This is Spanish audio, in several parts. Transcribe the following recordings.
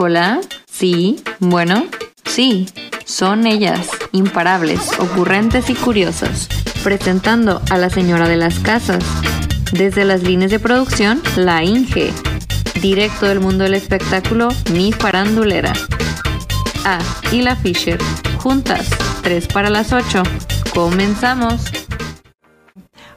Hola, sí, bueno, sí, son ellas, imparables, ocurrentes y curiosas, presentando a la señora de las casas. Desde las líneas de producción, la Inge. Directo del mundo del espectáculo, mi farandulera. Ah, y la Fisher. Juntas, 3 para las 8. Comenzamos.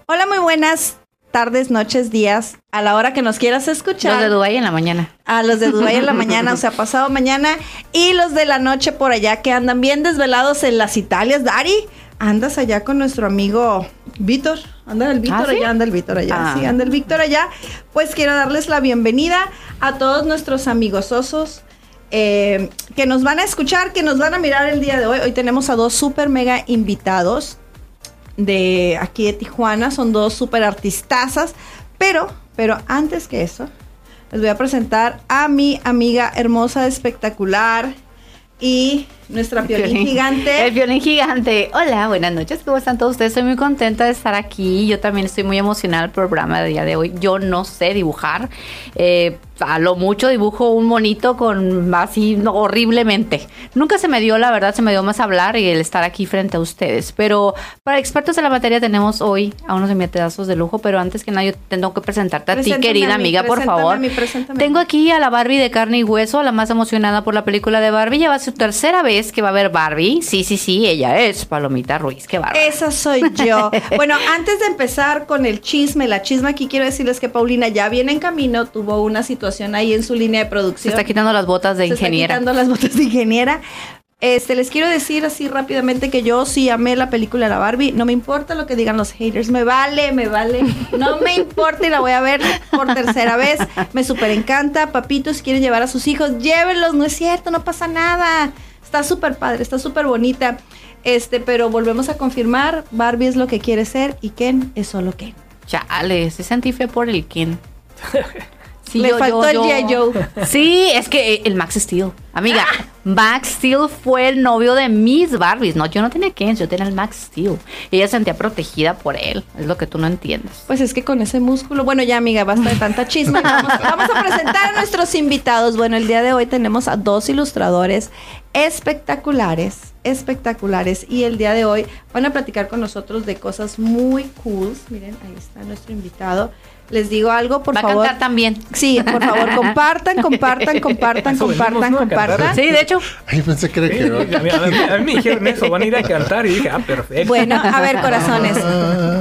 Hola, muy buenas tardes, noches, días, a la hora que nos quieras escuchar. Los de Dubái en la mañana. A los de Dubái en la mañana, o sea, pasado mañana. Y los de la noche por allá que andan bien desvelados en las Italias. Dari, andas allá con nuestro amigo Víctor. Anda el Víctor ¿Ah, sí? allá, anda el Víctor allá. Ah. Sí, anda el Víctor allá. Pues quiero darles la bienvenida a todos nuestros amigos osos. eh, que nos van a escuchar, que nos van a mirar el día de hoy. Hoy tenemos a dos super mega invitados de aquí de Tijuana. Son dos super artistazas. Pero, pero antes que eso, les voy a presentar a mi amiga hermosa, espectacular y nuestra violín gigante. El violín gigante. Hola, buenas noches. ¿Cómo están todos ustedes? Estoy muy contenta de estar aquí. Yo también estoy muy emocionada del programa del día de hoy. Yo no sé dibujar. Eh, a lo mucho dibujo un monito con así no, horriblemente. Nunca se me dio, la verdad, se me dio más hablar y el estar aquí frente a ustedes. Pero para expertos en la materia tenemos hoy a unos invitados de lujo. Pero antes que nada, yo tengo que presentarte a ti, querida a mí, amiga, por favor. a mí, preséntame. Tengo aquí a la Barbie de carne y hueso, la más emocionada por la película de Barbie. Ya va a ser su tercera vez que va a ver Barbie. Sí, sí, sí, ella es Palomita Ruiz. Qué bárbaro. Esa soy yo. bueno, antes de empezar con el chisme, la chisme aquí quiero decirles que Paulina ya viene en camino, tuvo una situación ahí en su línea de Se producción. está quitando las botas de Se está ingeniera. quitando las botas de ingeniera. Este, les quiero decir así rápidamente que yo sí amé la película la Barbie. No me importa lo que digan los haters. Me vale, me vale. No me importa y la voy a ver por tercera vez. Me súper encanta. Papitos, si quieren llevar a sus hijos, llévenlos. No es cierto, no pasa nada. Está súper padre, está súper bonita. Este, pero volvemos a confirmar, Barbie es lo que quiere ser y Ken es solo Ken. Chale, se sentí fe por el Ken. Sí, Le yo- faltó yo- el yo-. Sí, es que eh, el Max Steel. Amiga, Max Steel fue el novio de mis Barbies. No, yo no tenía Ken, yo tenía el Max Steel. Ella se sentía protegida por él. Es lo que tú no entiendes. Pues es que con ese músculo, bueno ya amiga, basta de tanta chisme. Vamos, vamos a presentar a nuestros invitados. Bueno, el día de hoy tenemos a dos ilustradores espectaculares, espectaculares. Y el día de hoy van a platicar con nosotros de cosas muy cool. Miren, ahí está nuestro invitado. Les digo algo, por Va a favor. cantar también. Sí, por favor, compartan, compartan, compartan, Eso venimos, compartan, a compartan. Sí, de hecho, Ay, pensé que era que a, a mí- a mí me dijeron eso, van a ir a cantar y dije, ah, perfecto. Bueno, a ver, corazones.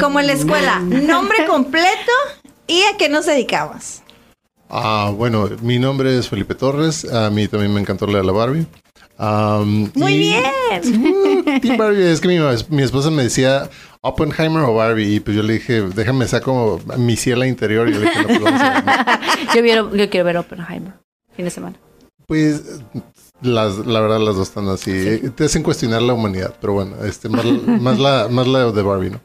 Como en la escuela, nombre completo y a qué nos dedicamos. Ah, bueno, mi nombre es Felipe Torres. A mí también me encantó leer la Barbie. Am, Muy y- bien. Uh, Team Barbie. Es que mi, mi esposa me decía Oppenheimer o Barbie. Y pues yo le dije, déjame saco mi ciela interior. Y yo le dije, no, pues vamos a ver. yo, quiero- yo quiero ver Oppenheimer. Fin de semana. Pues las, la verdad las dos están así. Te hacen cuestionar la humanidad. Pero bueno, este, más, más, la, más la de Barbie, ¿no?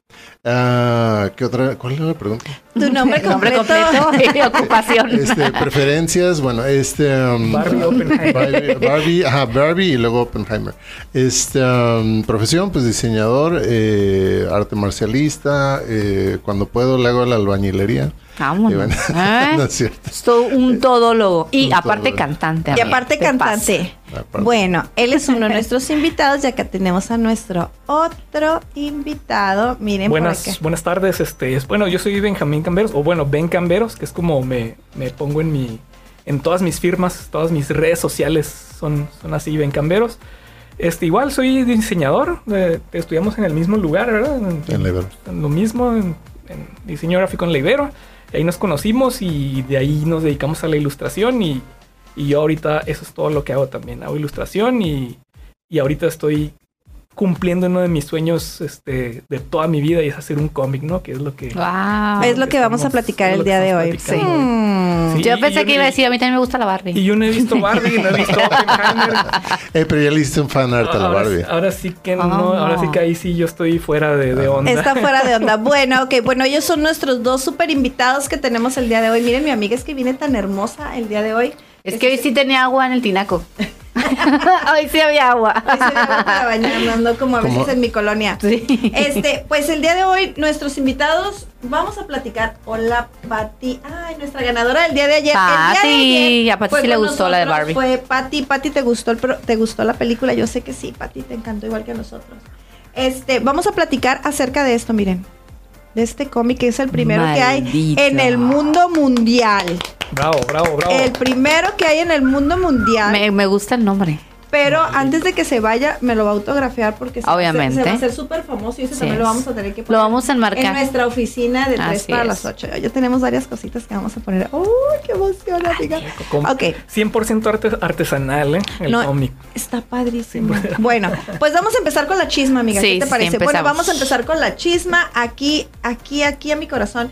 Ah, ¿Qué otra? ¿Cuál era la pregunta? Tu nombre Nombre completo. completo y ocupación. Este, preferencias, bueno, este... um, Barbie Oppenheimer. Barbie, Barbie, ajá, Barbie y luego Oppenheimer. Este, um, profesión, pues diseñador, eh, arte marcialista, eh, cuando puedo le hago la albañilería. Vámonos. bueno, ¿Eh? no es cierto. Todo un todólogo. Y Un aparte todólogo. cantante. Y aparte ¿Qué cantante. Aparte. Bueno, él es uno de nuestros invitados y acá tenemos a nuestro otro invitado. Miren por Buenas, buenas tardes. Este, es, bueno, yo soy Benjamín Camberos, o bueno, Ben Camberos, que es como me, me pongo en mi, en todas mis firmas, todas mis redes sociales son, son así, Ben Camberos. Este, igual soy diseñador, eh, estudiamos en el mismo lugar, ¿verdad? En, En la Ibero. en lo mismo, en, en diseño gráfico en la Ibero. Ahí nos conocimos y de ahí nos dedicamos a la ilustración y, y yo ahorita eso es todo lo que hago también. Hago ilustración y, y ahorita estoy cumpliendo uno de mis sueños este, de toda mi vida y es hacer un cómic, ¿no? Que es lo que... Wow. es lo que vamos a platicar el día de hoy. Mm. Sí, Yo pensé yo que iba a decir, a mí también me gusta la Barbie. Y yo no he visto Barbie, no he visto Oppenheimer. Eh, pero ya le hiciste un fan art a la Barbie. ahora sí que no, Ah. ahora sí que ahí sí yo estoy fuera de, de onda. Está fuera de onda. Bueno, ok. Bueno, ellos son nuestros dos super invitados que tenemos el día de hoy. Miren, mi amiga es que viene tan hermosa el día de hoy. Es que hoy sí tenía agua en el tinaco. Hoy sí había agua. Hoy se va para bañarnos, no como a veces en mi colonia. Sí. Este, pues el día de hoy, nuestros invitados, vamos a platicar. Hola, Pati. Ay, nuestra ganadora del día de ayer. El día de Pati, ayer a Pati sí le gustó la de Barbie. Fue Pati, Pati, ¿te gustó, el pro- ¿te gustó la película? Yo sé que sí, Pati, te encantó igual que a nosotros. Este, vamos a platicar acerca de esto, miren. De este cómic que es el primero que hay en el mundo mundial. Bravo, bravo, bravo. El primero que hay en el mundo mundial. Me, me gusta el nombre. Pero antes de que se vaya, me lo va a autografiar porque se, Obviamente. se, se va a hacer súper famoso y ese Sí también lo vamos a tener que Lo poner vamos a enmarcar. en nuestra oficina de 3 Así para es. las 8. Ya tenemos varias cositas que vamos a poner. ¡Uy, qué emoción, amiga! Ok. 100% arte- artesanal, ¿eh? El No, cómic. Está padrísimo. Bueno, pues vamos a empezar con la chisma, amiga. Sí, ¿Qué te sí, parece? bueno, vamos a empezar con la chisma. Aquí, aquí, aquí a mi corazón.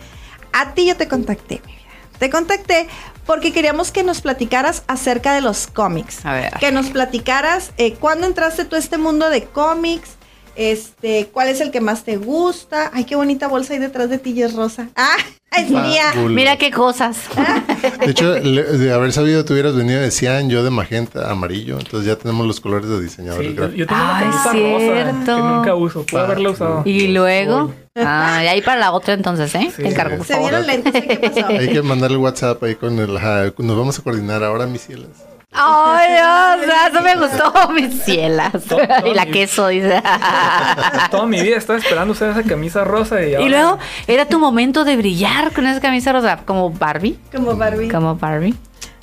A ti yo te contacté, mi vida. Te contacté porque queríamos que nos platicaras acerca de los cómics. A ver. Que nos platicaras eh, cuándo entraste tú a este mundo de cómics. Este, ¿cuál es el que más te gusta? Ay, qué bonita bolsa ahí detrás de ti y es rosa. Ah, es mía. Mira qué cosas. De hecho, le- de haber sabido, te hubieras venido de cian, yo de magenta, amarillo. Entonces ya tenemos los colores de diseñador. Sí, yo, yo tengo una Ay, camisa cierto. rosa que nunca uso. Puedo Ah, haberla usado. Y luego. Ah, y ahí para la otra entonces, ¿eh? Sí. Te encargo, por Se favor. vieron lentes. ¿qué pasó? Hay que mandarle WhatsApp ahí con el. nos vamos a coordinar ahora, mis cielas. Ay, Dios, eso me gustó, mis cielas. Todo- todo Y la queso, dice. Toda mi vida estaba esperando usar esa camisa rosa y, Y luego era tu momento de brillar con esa camisa rosa, como Barbie. Como Barbie. Como Barbie.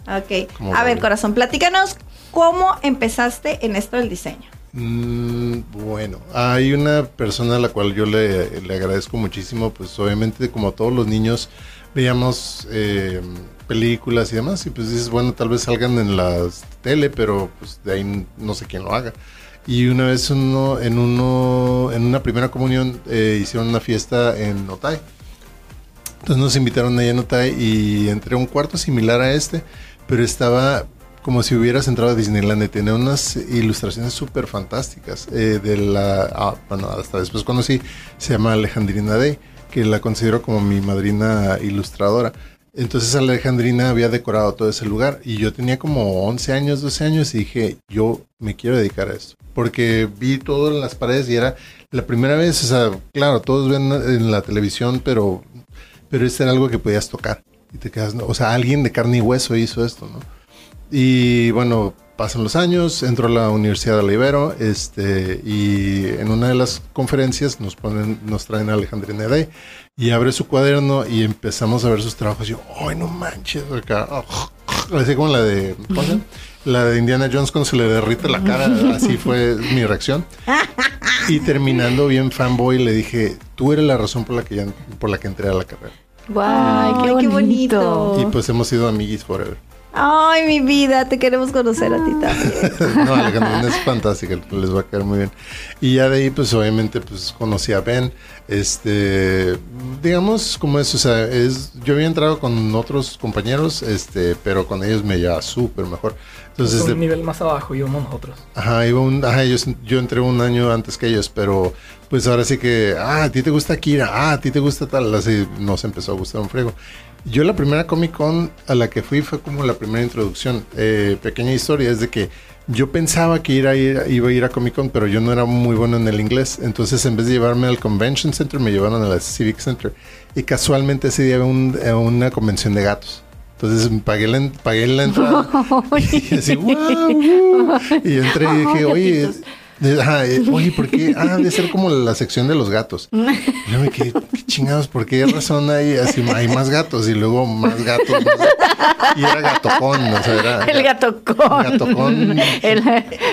Ok. Como A ver, corazón, platícanos cómo empezaste en esto del diseño. Mm, bueno, hay una persona a la cual yo le, le agradezco muchísimo, pues obviamente como todos los niños veíamos eh, películas y demás, y pues dices, bueno, tal vez salgan en la tele, pero pues de ahí no sé quién lo haga. Y una vez uno, en uno, en una primera comunión eh, hicieron una fiesta en Otay. Entonces nos invitaron ahí en Otay y entré a un cuarto similar a este, pero estaba como si hubieras entrado a Disneyland y tenía unas ilustraciones súper fantásticas. eh, de la, ah, bueno, hasta después conocí, se llama Alejandrina Day, que la considero como mi madrina ilustradora. Entonces Alejandrina había decorado todo ese lugar y yo tenía como 11 años, 12 años y dije, yo me quiero dedicar a esto. Porque vi todo en las paredes y era la primera vez, o sea, claro, todos ven en la televisión, pero, pero este era algo que podías tocar. Y te quedas, o sea, alguien de carne y hueso hizo esto, ¿no? Y bueno, pasan los años, entro a la Universidad de la Ibero, este, y en una de las conferencias nos ponen, nos traen a Alejandrina Day y abre su cuaderno y empezamos a ver sus trabajos. Y yo, ¡ay, no manches! Acá, así como la de, ¿cómo se llama? La de Indiana Jones cuando se le derrite la cara, así fue mi reacción. Y terminando bien fanboy, le dije, tú eres la razón por la que, ya- por la que entré a la carrera. Guay, qué qué bonito. bonito. Y pues hemos sido amiguis forever. Ay, mi vida, te queremos conocer a ti también. no, Alejandrina es fantástica, les va a quedar muy bien. Y ya de ahí, pues obviamente, pues conocí a Ben. Este, digamos, como es, o sea, es, yo había entrado con otros compañeros, este, pero con ellos me llevaba súper mejor. es Entonces, un de- nivel más abajo íbamos nosotros. Ajá, iba un, ajá ellos- yo entré un año antes que ellos, pero pues ahora sí que, ah, a ti te gusta Kira, ah, a ti te gusta tal, así nos empezó a gustar un friego. Yo la primera Comic Con a la que fui fue como la primera introducción. Eh, pequeña historia es de que yo pensaba que ir a ir- iba a ir a Comic Con, pero yo no era muy bueno en el inglés. Entonces, en vez de llevarme al Convention Center, me llevaron a la Civic Center. Y casualmente ese día había un- eh, una convención de gatos. Entonces pagué la, pagué la entrada. y así. Y entré y dije, oye, ajá, eh, oye, ¿por qué? Ah, debe ser como la sección de los gatos. Y yo me quedé, ¿qué chingados? ¿Por qué razón hay así? Hay más gatos y luego más gatos. más gatos? Y era gatocón, o sea, era. El gatocón. Gatocón. El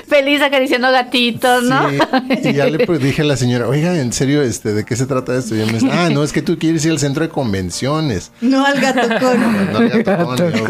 feliz acariciando gatitos, ¿no? Sí, y ya le pues, dije a la señora, oiga, en serio, este, ¿de qué se trata esto? Y me dice, ah, no, es que tú quieres ir al centro de convenciones. No al gato con. No, al gatocón. Y yo.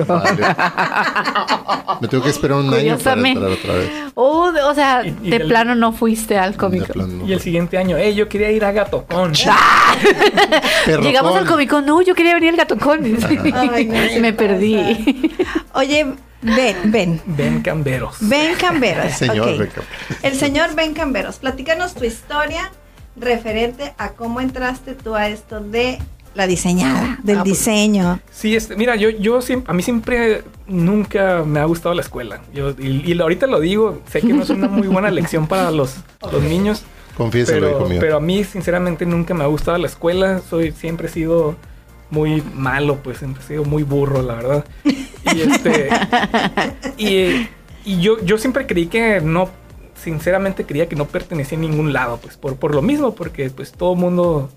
Me tengo que esperar un año para entrar otra vez. Oh, o sea, Y- y de plano no fuiste al plano, Y el siguiente año, eh, yo quería ir a Gatocón. perrocón. Llegamos al Comic Con, no, yo quería venir al gatocón. Ay, no se Me perdí. Oye, ven, ven. Ven camberos. Ben Camberos. Señor ok. Beca. El señor Ben Camberos. Platícanos tu historia referente a cómo entraste tú a esto de la diseñada, del Ah, pues, diseño. Sí, este, mira, yo, yo siempre, a mí siempre nunca me ha gustado la escuela. Yo, y, y ahorita lo digo, sé que no es una muy buena lección para los, los niños, Confiéselo, pero, pero a mí sinceramente nunca me ha gustado la escuela. Soy, siempre he sido muy malo, pues siempre he sido muy burro, la verdad. Y este, y, y yo, yo siempre creí que no, sinceramente creía que no pertenecía a ningún lado, pues por, por lo mismo, porque pues todo el mundo,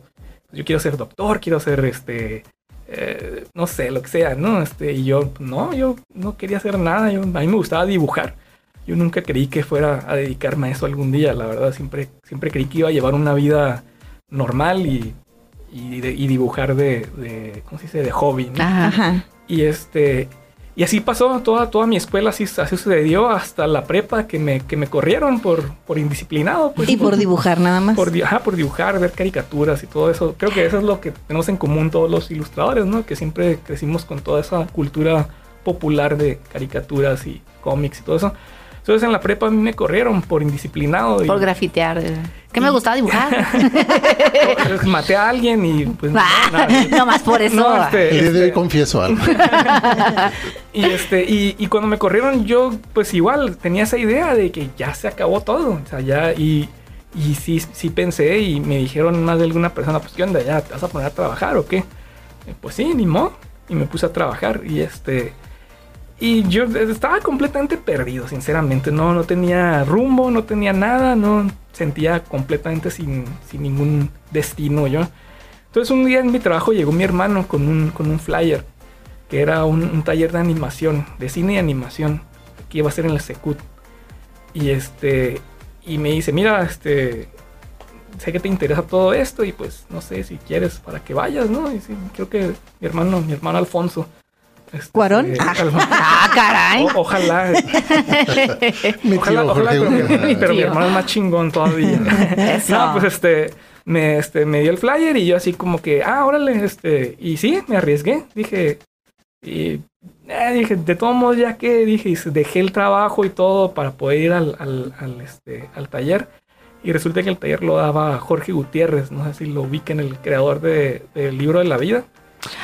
yo quiero ser doctor, quiero ser este, eh, no sé, lo que sea, ¿no? Este, y yo, no, yo no quería hacer nada, yo, a mí me gustaba dibujar. Yo nunca creí que fuera a dedicarme a eso algún día, la verdad, siempre, siempre creí que iba a llevar una vida normal y, y, de- y dibujar de, de, ¿cómo se dice?, de hobby, ¿no? Ajá. Y este. Y así pasó toda, toda mi escuela, así, así sucedió hasta la prepa que me, que me corrieron por, por indisciplinado. Pues, Y por dibujar nada más. por, ajá, por dibujar, ver caricaturas y todo eso. Creo que eso es lo que tenemos en común todos los ilustradores, ¿no? Que siempre crecimos con toda esa cultura popular de caricaturas y cómics y todo eso. Entonces en la prepa a mí me corrieron por indisciplinado. Y, Por grafitear. eh. Que me gustaba dibujar. Pues, maté a alguien y pues... Ah, no, no más por eso. no, este, El día de hoy este, confieso algo. Y este, y, y cuando me corrieron, yo pues igual tenía esa idea de que ya se acabó todo. O sea, ya, y, y sí, sí pensé, y me dijeron más de alguna persona, pues qué onda, ya te vas a poner a trabajar o qué. Eh, pues sí, ni modo. Y me puse a trabajar. Y este. Y yo estaba completamente perdido, sinceramente. No, no tenía rumbo, no tenía nada, no sentía completamente sin, sin ningún destino yo. Entonces un día en mi trabajo llegó mi hermano con un, con un flyer que era un, taller de animación, de cine y animación, que iba a ser en el Secut. Y este, y me dice, mira, este, sé que te interesa todo esto y pues no sé si quieres para que vayas, ¿no? Y sí, creo que mi hermano, mi hermano Alfonso. Este, ¿Cuarón? eh, Ah. Ah, caray. o- ojalá. Mi Ojalá, tío ojalá, Jorge pero, mi, pero hermano es más chingón todavía. Eso. no, pues este me, este, me dio el flyer y yo así como que, ah, órale, este, y sí, me arriesgué. Dije, y eh, dije, de todos modos, ya que dije, y dejé el trabajo y todo para poder ir al, al, al, este, al taller. Y resulta que el taller lo daba Jorge Gutiérrez, no sé si lo ubican, el creador de, del libro de la vida.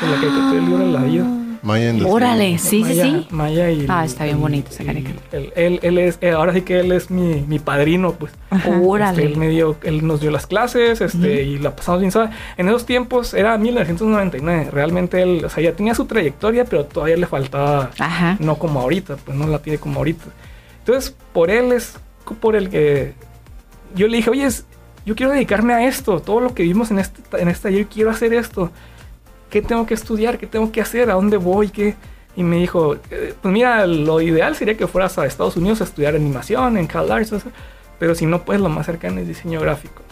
De la caricatura del libro de la vida. Maya en Órale, sí, sí, Maya, sí. Maya y Ah, está bien bonito esa caricatura. Él, él, él es, eh, ahora sí que él es mi, mi padrino, pues. Órale. Este, él, me dio, él nos dio las clases este, y la pasamos bien suave. En esos tiempos era 1999. Realmente él, o sea, ya tenía su trayectoria, pero todavía le faltaba, Ajá. no como ahorita, pues no la tiene como ahorita. Entonces, por él es por el que yo le dije, oye, es- yo quiero dedicarme a esto, todo lo que vimos en este, en este taller, quiero hacer esto. ¿Qué tengo que estudiar? ¿Qué tengo que hacer? ¿A dónde voy? ¿Qué? Y me dijo, eh, pues mira, lo ideal sería que fueras a Estados Unidos a estudiar animación en Cal Arts, eso, pero si no, pues lo más cercano es diseño gráfico.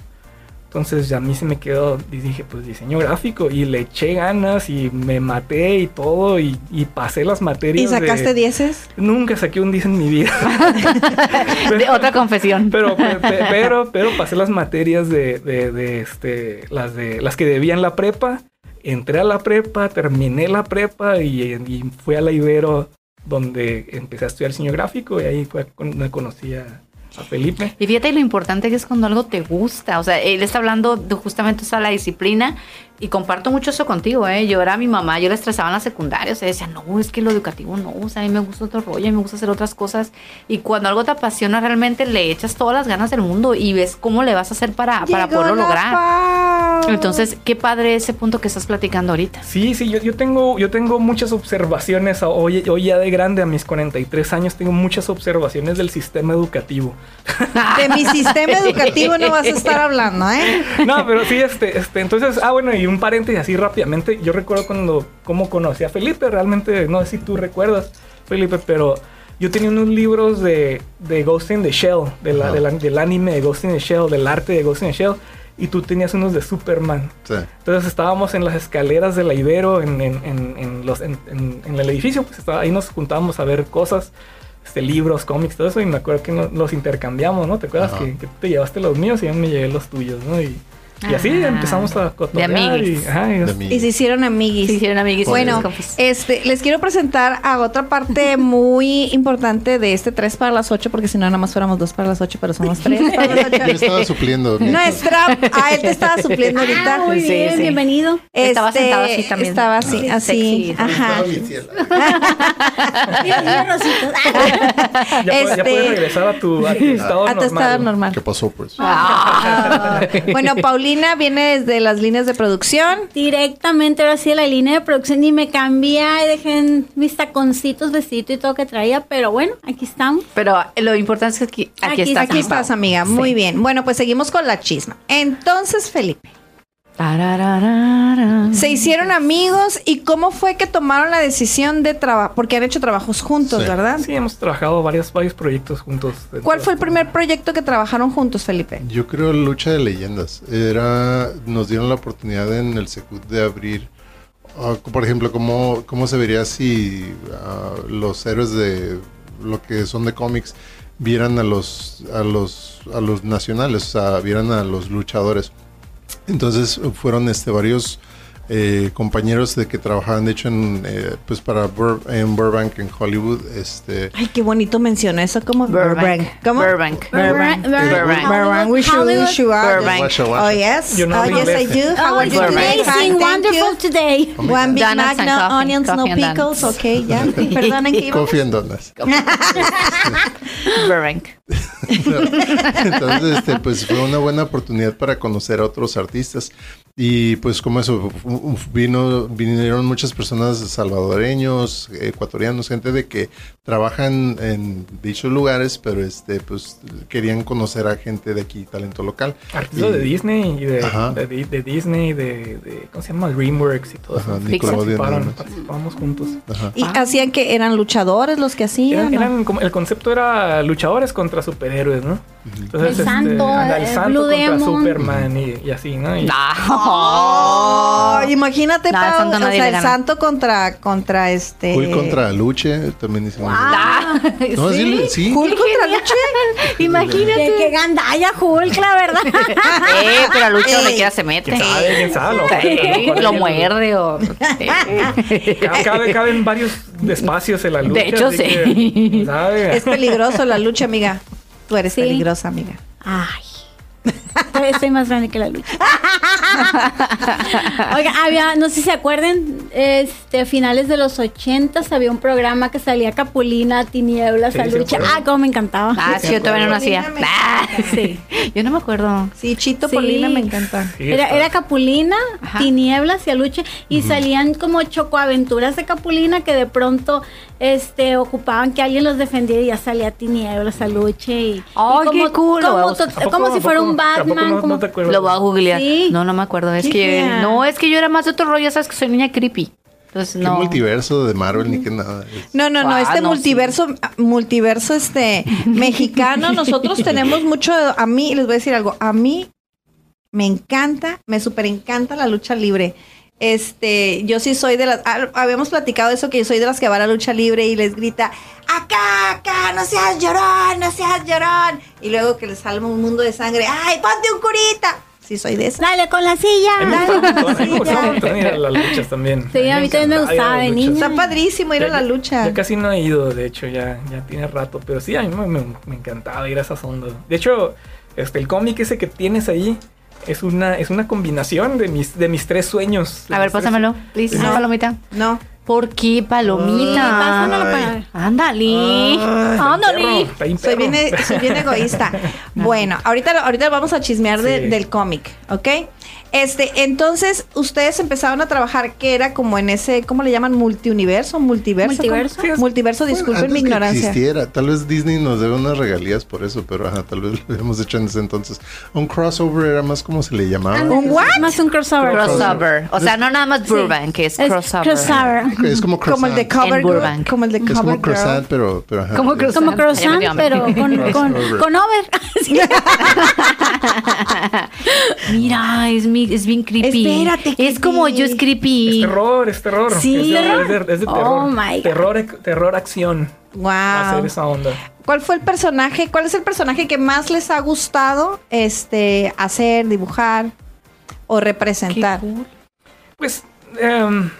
Entonces a mí se me quedó y dije, pues diseño gráfico y le eché ganas y me maté y todo y, y pasé las ¿Y materias. de- sacaste dieces? Nunca saqué un 10 en mi vida. De otra confesión. Pero, pe- pe- pero, pero pasé las materias de, de, de, este, las de las que debía en la prepa. Entré a la prepa, terminé la prepa y, y fui a la Ibero donde empecé a estudiar diseño gráfico y ahí fue cuando conocí a, Felipe. Y fíjate lo importante que es cuando algo te gusta. O sea, él está hablando justamente eso, la disciplina. Y comparto mucho eso contigo, ¿eh? Yo era mi mamá, yo la estresaba en la secundaria. O sea, decía, no, es que lo educativo no. O sea, a mí me gusta otro rollo, a mí me gusta hacer otras cosas. Y cuando algo te apasiona, realmente le echas todas las ganas del mundo y ves cómo le vas a hacer para, para poderlo lograr. paz. Entonces, qué padre ese punto que estás platicando ahorita. Sí, sí, yo, yo tengo, yo tengo muchas observaciones hoy, hoy ya de grande, a mis 43 años, tengo muchas observaciones del sistema educativo. de mi sistema educativo no vas a estar hablando, ¿eh? No, pero sí, este, este, entonces, ah, bueno, y un paréntesis así rápidamente. Yo recuerdo cuando, cómo conocí a Felipe, realmente, no sé si tú recuerdas, Felipe, pero yo tenía unos libros de, de Ghost in the Shell, de la- de la- del anime de Ghost in the Shell, del arte de Ghost in the Shell, y tú tenías unos de Superman. Sí. Entonces estábamos en las escaleras de la Ibero, en, en- en- los, en, el edificio, pues estaba- ahí nos juntábamos a ver cosas, este, libros, cómics, todo eso, y me acuerdo que no- los intercambiamos, ¿no? ¿Te acuerdas que, que te llevaste los míos y yo me llevé los tuyos, ¿no? Y, Y así Ah, empezamos a cotorrear. amiguis. Y, ajá, y- De. Y se hicieron amiguis. Se hicieron amiguis. Bueno, este, les quiero presentar a otra parte muy importante de este 3 para las 8, porque si no, nada más fuéramos 2 para las 8, pero somos 3 para las Yo 8. estaba supliendo. Nuestra, ah, él te estaba supliendo ahorita. Ah, muy Sí, bien, sí. bienvenido. Estaba Este, sentado así también. Estaba así, así. Sexy. Ajá. Ya, puedes, ya este- puedes regresar a tu, a tu estado A tu normal. estado normal. ¿Qué pasó, pues? Ah. Bueno, Paulina viene desde las líneas de producción. Directamente ahora sí a la línea de producción y me cambié y dejé mis taconcitos, vestido y todo que traía, pero bueno, aquí estamos. Pero lo importante es que aquí, aquí, Aquí- estás. Aquí estás, amiga. Muy Sí. bien. Bueno, pues seguimos con la chisma. Entonces, Felipe. Se hicieron amigos y cómo fue que tomaron la decisión de trabajar, porque han hecho trabajos juntos, Sí. ¿verdad? Sí, hemos trabajado varios, varios proyectos juntos. ¿Cuál fue el primer proyecto que trabajaron juntos, Felipe? Yo creo lucha de leyendas. Era, nos dieron la oportunidad en el Secut de abrir, ah, por ejemplo, cómo, cómo se vería si ah, los héroes de lo que son de cómics vieran a los, a los, a los nacionales, o sea, vieran a los luchadores. Entonces fueron este varios eh, compañeros de que trabajaban de hecho en eh, pues para Bur- en Burbank en Hollywood este Ay, qué bonito menciona eso como Burbank. ¿Cómo? Burbank. Burbank. Burbank. Burbank. We should, we should are. Burbank. Washa, Oh, yes. Yo no oh, yes, I do. How Oh, are you Burbank. today? wonderful you. today. One Big Donuts Mac, and no coffee. onions, no pickles. donuts. Ok, ya. Perdonen que. Coffee and Donuts. Burbank. Entonces, este, pues fue una buena oportunidad para conocer a otros artistas. Y pues como eso, vino, vinieron muchas personas salvadoreños, ecuatorianos, gente de que trabajan en dichos lugares, pero este, pues querían conocer a gente de aquí, talento local. Artistas de Disney y de, Disney, de, de- ¿cómo se llama? DreamWorks y todo Ajá, eso. Participaron, ¿no? participábamos juntos. Ajá. Y hacían que eran luchadores los que hacían. Eran, ¿no? eran como- el concepto era luchadores contra superhéroes, ¿no? Entonces, El santo, anda, el el santo Blue contra Demon. Superman y, y así, ¿no? Y- Oh, imagínate, No, Pau, santo o sea, el santo contra, contra este... Hulk contra Luche, también hicimos. Ah, No, sí, sí. Hulk contra Luche. Imagínate. Que, que gandalla Hulk, la verdad. Eh, pero a Lucha donde Ey. quiera se mete. ¿Quién sabe? ¿Quién sabe? Lo- Sí, lo- muerde o... Ca- Cabe, caben varios espacios en la lucha. De hecho, sí. que, ¿sabe? Es peligroso la lucha, amiga. Tú eres Sí. peligrosa, amiga. Ay. Estoy más grande que la lucha. Oiga, había, no sé si se acuerdan, este, a finales de los ochentas había un programa que salía Capulina, Tinieblas, Sí, lucha. ah, cómo me encantaba. Ah, sí, yo todavía no nacía. Ah, Sí. Yo no me acuerdo. Sí, Chito Sí. Polina me encanta. Era, Capulina, Ajá. Tinieblas y Aluche y salían como chocoaventuras de Capulina que de pronto este ocupaban que alguien los defendiera y ya salía Tinieblas, Aluche y, Ay, y qué cool, como, buscar. to- ¿A poco- como si fuera poco- un Batman, no- como- no te acuerdas? Lo voy a googlear. Sí. No, no me acuerdo. Es que no, es que yo era más de otro rollo, sabes que soy niña creepy. Entonces ¿Qué no. multiverso de Marvel ni qué nada? Es- No, no, no, Ah, este no, multiverso, multiverso este mexicano, nosotros tenemos mucho, a mí, les voy a decir algo, a mí me encanta, me súper encanta la lucha libre. Este, yo sí soy de las, ah, habíamos platicado eso, que yo soy de las que va a la lucha libre y les grita, acá, acá, no seas llorón, no seas llorón. Y luego que les sale un mundo de sangre, ay, ponte un curita. Sí, soy de esa. Dale con la silla. dale con la ir a las luchas también. Sí, a mí también me gustaba niña. Está padrísimo ir a la lucha. Ya casi no he ido, de hecho, ya, ya tiene rato. Pero sí, a mí me, me- me encantaba ir a esas ondas. De hecho, este, el cómic ese que tienes ahí es una, es una combinación de mis, de mis tres sueños. A ver, pásamelo, please. No. Palomita. No. ¿Por qué palomita? Pásamelo para- Ándale. Ándale. Soy bien, soy bien egoísta. Bueno, ahorita, ahorita vamos a chismear de- del cómic, ¿ok? Este, entonces, ustedes empezaron a trabajar que era como en ese, ¿cómo le llaman? Multiuniverso, multiverso. Multiverso. ¿cómo? Multiverso, disculpen Antes mi que ignorancia. existiera. Tal vez Disney nos debe unas regalías por eso, pero ajá, tal vez lo habíamos hecho en ese entonces. Un crossover era más como se le llamaba. ¿Un what? Más un crossover. Crossover. O sea, no nada más Burbank, es Es crossover. crossover. Es como croissant. Como el de Cover En Burbank. Girl. Como el de Es Cover como Girl. croissant, pero, pero ajá. Como Es- croissant. Como croissant, pero con, con, con over. Mira, es, mi, es bien creepy. Espérate, Es creepy. como yo es creepy. Es terror, es terror. Sí. Es de, es de- es de Oh terror. my God. terror, terror, acción. Hacer Wow. esa onda. ¿Cuál fue el personaje? ¿Cuál es el personaje que más les ha gustado este hacer, dibujar? o representar? Pues, em,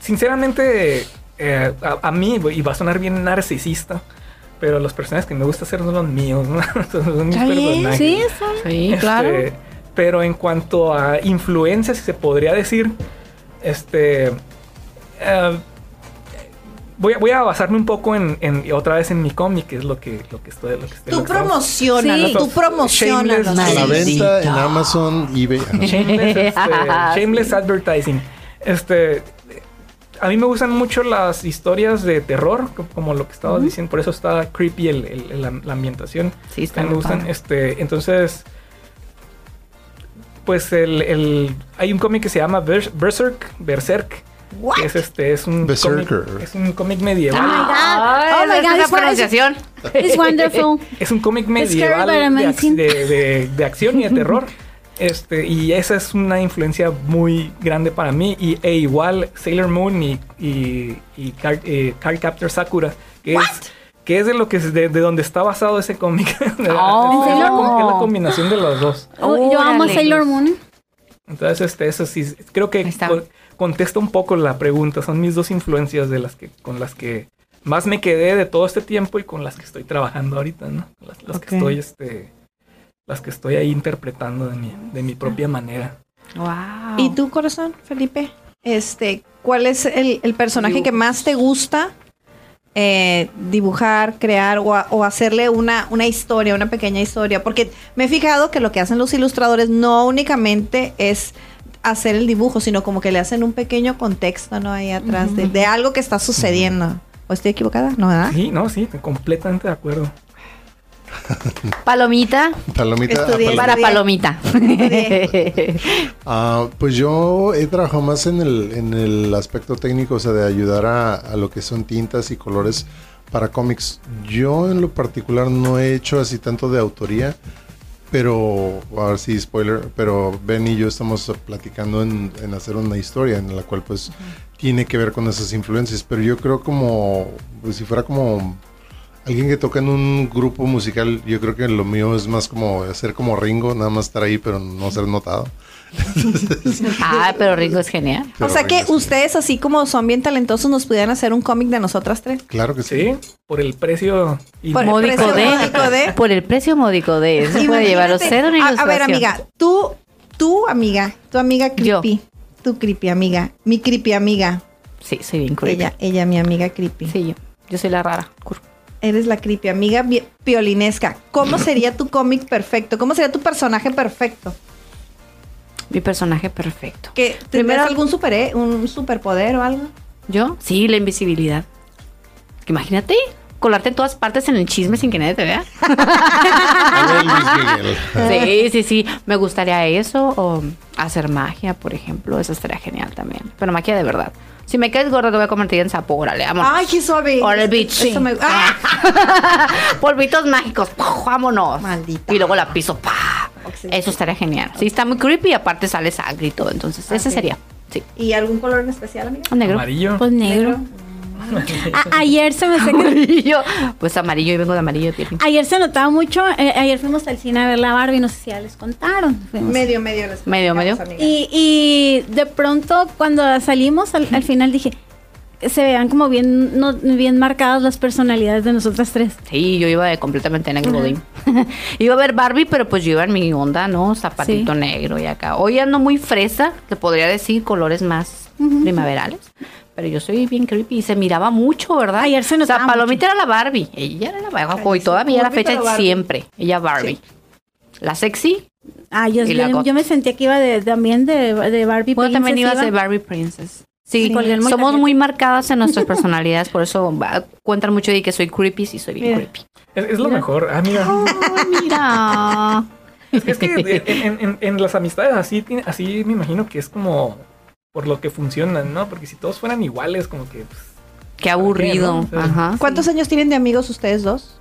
sinceramente, eh, a, a mí, y va a sonar bien narcisista, pero los personajes que me gusta hacer son los míos, ¿no? son mis Está bien, personajes. Sí, son. Sí, Este, claro. Pero en cuanto a influencias, si se podría decir, este. eh, voy, a, voy a basarme un poco en, en- otra vez en mi cómic, que es lo que, lo que estoy. Lo que estoy Tú promocionalo, Sí. tú. Shameless- A la venta en Amazon, eBay. ah, no. Shameless, este, shameless advertising. Este. A mí me gustan mucho las historias de terror, co- como lo que estabas diciendo. Por eso está creepy el- el- el- la, la ambientación. Sí, está me gustan. Este, entonces, pues el, el- hay un cómic que se llama Bers- Berserk, Berserk. What? Que es este, es un Berserker. cómic, es un cómic medieval. Oh my God. Oh my esa God, it's- pronunciación. It's wonderful. Es un cómic medieval de, de- de- de acción y de terror. Este, y esa es una influencia muy grande para mí. Y, e igual Sailor Moon y, y, y Card, eh, Cardcaptor Sakura, que es, que es de lo que es de, de donde está basado ese cómic. Oh. es, la, com- es la combinación de los dos. Oh, Yo amo Órale. Sailor Moon. Entonces, este, eso sí, creo que co- contesta un poco la pregunta. Son mis dos influencias de las que, con las que más me quedé de todo este tiempo y con las que estoy trabajando ahorita, ¿no? Las, que estoy, este, las que estoy ahí interpretando de mi, de mi propia manera. Wow. ¿Y tu corazón, Felipe? Este, ¿cuál es el, el personaje que más te gusta eh, dibujar, crear o, a- o hacerle una, una historia, una pequeña historia? Porque me he fijado que lo que hacen los ilustradores no únicamente es hacer el dibujo, sino como que le hacen un pequeño contexto, ¿no? Ahí atrás de, de algo que está sucediendo. ¿O estoy equivocada? ¿No, verdad? Sí, no, sí, completamente de acuerdo. Palomita. Palomita. Estudié. a Para palomita. Ah, pues yo he trabajado más en el, en el aspecto técnico, o sea, de ayudar a, a lo que son tintas y colores para cómics. Yo en lo particular no he hecho así tanto de autoría, pero, a ver si spoiler, pero Ben y yo estamos platicando en, en hacer una historia en la cual pues tiene que ver con esas influencias, pero yo creo como, pues si fuera como alguien que toca en un grupo musical, yo creo que lo mío es más como hacer como Ringo, nada más estar ahí, pero no ser notado. ah, pero Ringo es genial. O sea que Ringo ustedes, así como son bien talentosos, nos pudieran hacer un cómic de nosotras tres. Claro que sí. Sí, por el precio. y- Por el Módico precio de. módico de. Por el precio módico de. Se puede llevar Imagínate. usted una a, a ver, amiga, tú, tú, amiga, tu amiga Yo. creepy. Tu creepy amiga. Mi creepy amiga. Sí, soy bien creepy. Ella, ella, mi amiga creepy. Sí, yo. Yo soy la rara. Cur- Eres la creepy amiga piolinesca. ¿Cómo sería tu cómic perfecto? ¿Cómo sería tu personaje perfecto? Mi personaje perfecto. ¿Que ¿Tendrías Primero- algún super, un superpoder o algo? ¿Yo? Sí, la invisibilidad. Imagínate colarte en todas partes en el chisme sin que nadie te vea. Sí, sí, sí. Me gustaría eso o hacer magia, por ejemplo. Eso estaría genial también. Pero magia de verdad. Si me quedas gorda, te voy a convertir en sapo. Órale, vámonos. Ay, qué suave. Órale, bitch. Eso me- ¡Ah! Polvitos mágicos. ¡puf! Vámonos. Maldita. Y luego la piso. ¡pa! Eso estaría genial. Sí, está muy creepy y aparte sale sangre y todo. Entonces, ese sería. Sí. ¿Y algún color en especial, amiga? Negro. Amarillo. Pues negro. A- ayer se me que- Amarillo. Pues amarillo y vengo de amarillo piel. Ayer se notaba mucho. eh, ayer fuimos al cine a ver la Barbie. No sé si ya les contaron. Fuimos. Medio, medio. les Medio, medio. Y, y de pronto cuando salimos al, al final dije se vean como bien no, bien marcadas las personalidades de nosotras tres. Sí, yo iba de completamente negro godín. iba a ver Barbie, pero pues yo iba en mi onda, ¿no? Zapatito Sí. negro y acá. Hoy ando muy fresa, que podría decir colores más primaverales. Pero yo soy bien creepy y se miraba mucho, ¿verdad? Ayer se O sea, Palomita era la Barbie. Ella era la Barbie. Ay, Y todavía la fecha Barbie. siempre. Ella Barbie. La sexy. Ah, yo, Y la yo, me sentía que iba de, también de, de Barbie. Bueno, también Princess, ser iba. Barbie Princess. Sí, somos muy marcadas en nuestras personalidades, por eso va- cuentan mucho de que soy creepy, sí soy bien Mira. creepy. Es, es lo mejor. Ah, mira. Ay, mira. Es que en, en- en- en las amistades así, tiene- así me imagino que es como por lo que funcionan, ¿no? Porque si todos fueran iguales, como que, pues, Qué aburrido. ¿no? Ajá. ¿Cuántos años tienen de amigos ustedes dos?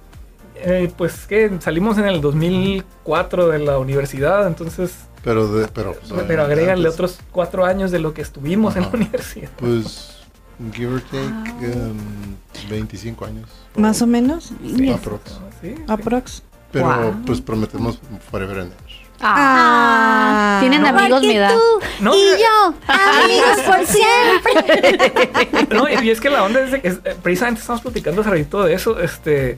eh, pues que salimos en el 2004 de la universidad, entonces, Pero, de, pero, pues, pero agrégale antes, otros cuatro años de lo que estuvimos en la universidad. Pues, give or take, Ah. um, 25 años. Más o menos. Aprox. Sí, sí. Aprox. Pero, Wow. pues, prometemos forever and ever. Ah, Tienen amigos mi edad. tú No, y yo- amigos por siempre. No, y es que la onda es, de que es- eh, precisamente estamos platicando hace ratito de eso. Este,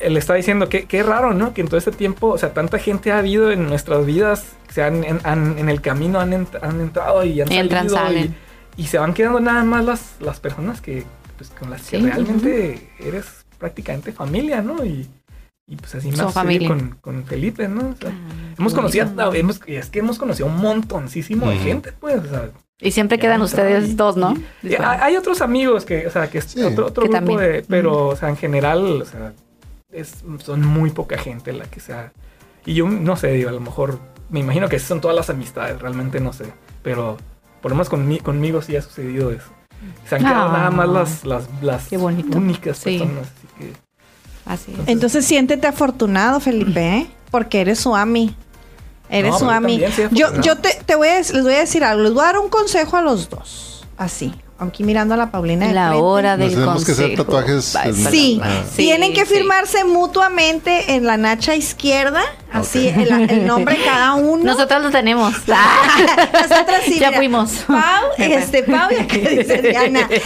él está diciendo que qué raro, ¿no? Que en todo este tiempo, o sea, tanta gente ha habido en nuestras vidas, se han, en, han- en el camino han, ent- han entrado y han Entran, salido salen. Y, y se van quedando nada más las, las personas que, pues, con las que realmente eres prácticamente familia, ¿no? Y, y pues así me Son familia. con, con Felipe, ¿no? O sea, Ah, hemos conocido, bonito. hemos, es que hemos conocido un montoncísimo de gente, pues, o sea, Y siempre quedan ustedes y- dos, ¿no? y- y hay, otros amigos que, o sea, que es Sí. otro, otro Que grupo también. de, pero, o sea, en general, o sea, es, son muy poca gente la que sea. Y yo no sé, digo, a lo mejor, me imagino que son todas las amistades, realmente no sé. Pero por lo menos conmi- conmigo sí ha sucedido eso. Se han quedado Ah. nada más las, las, las únicas Sí. personas. Así que, Así es. Entonces siéntete afortunado, Felipe, ¿eh? porque eres su ami. Eres No, su ami. Yo, yo te, te voy a, les voy a decir algo. Les voy a dar un consejo a los dos. Así. Aquí mirando a la Paulina. de La frente. hora Nos del tenemos que hacer consejo. tatuajes Bye, en- bye. Sí, Ah. tienen que sí. firmarse mutuamente en la nacha izquierda, así el, el nombre cada uno. Nosotros lo tenemos. Nosotras sí, ya mira. fuimos. Pau, este, Pau, y acá dice Diana.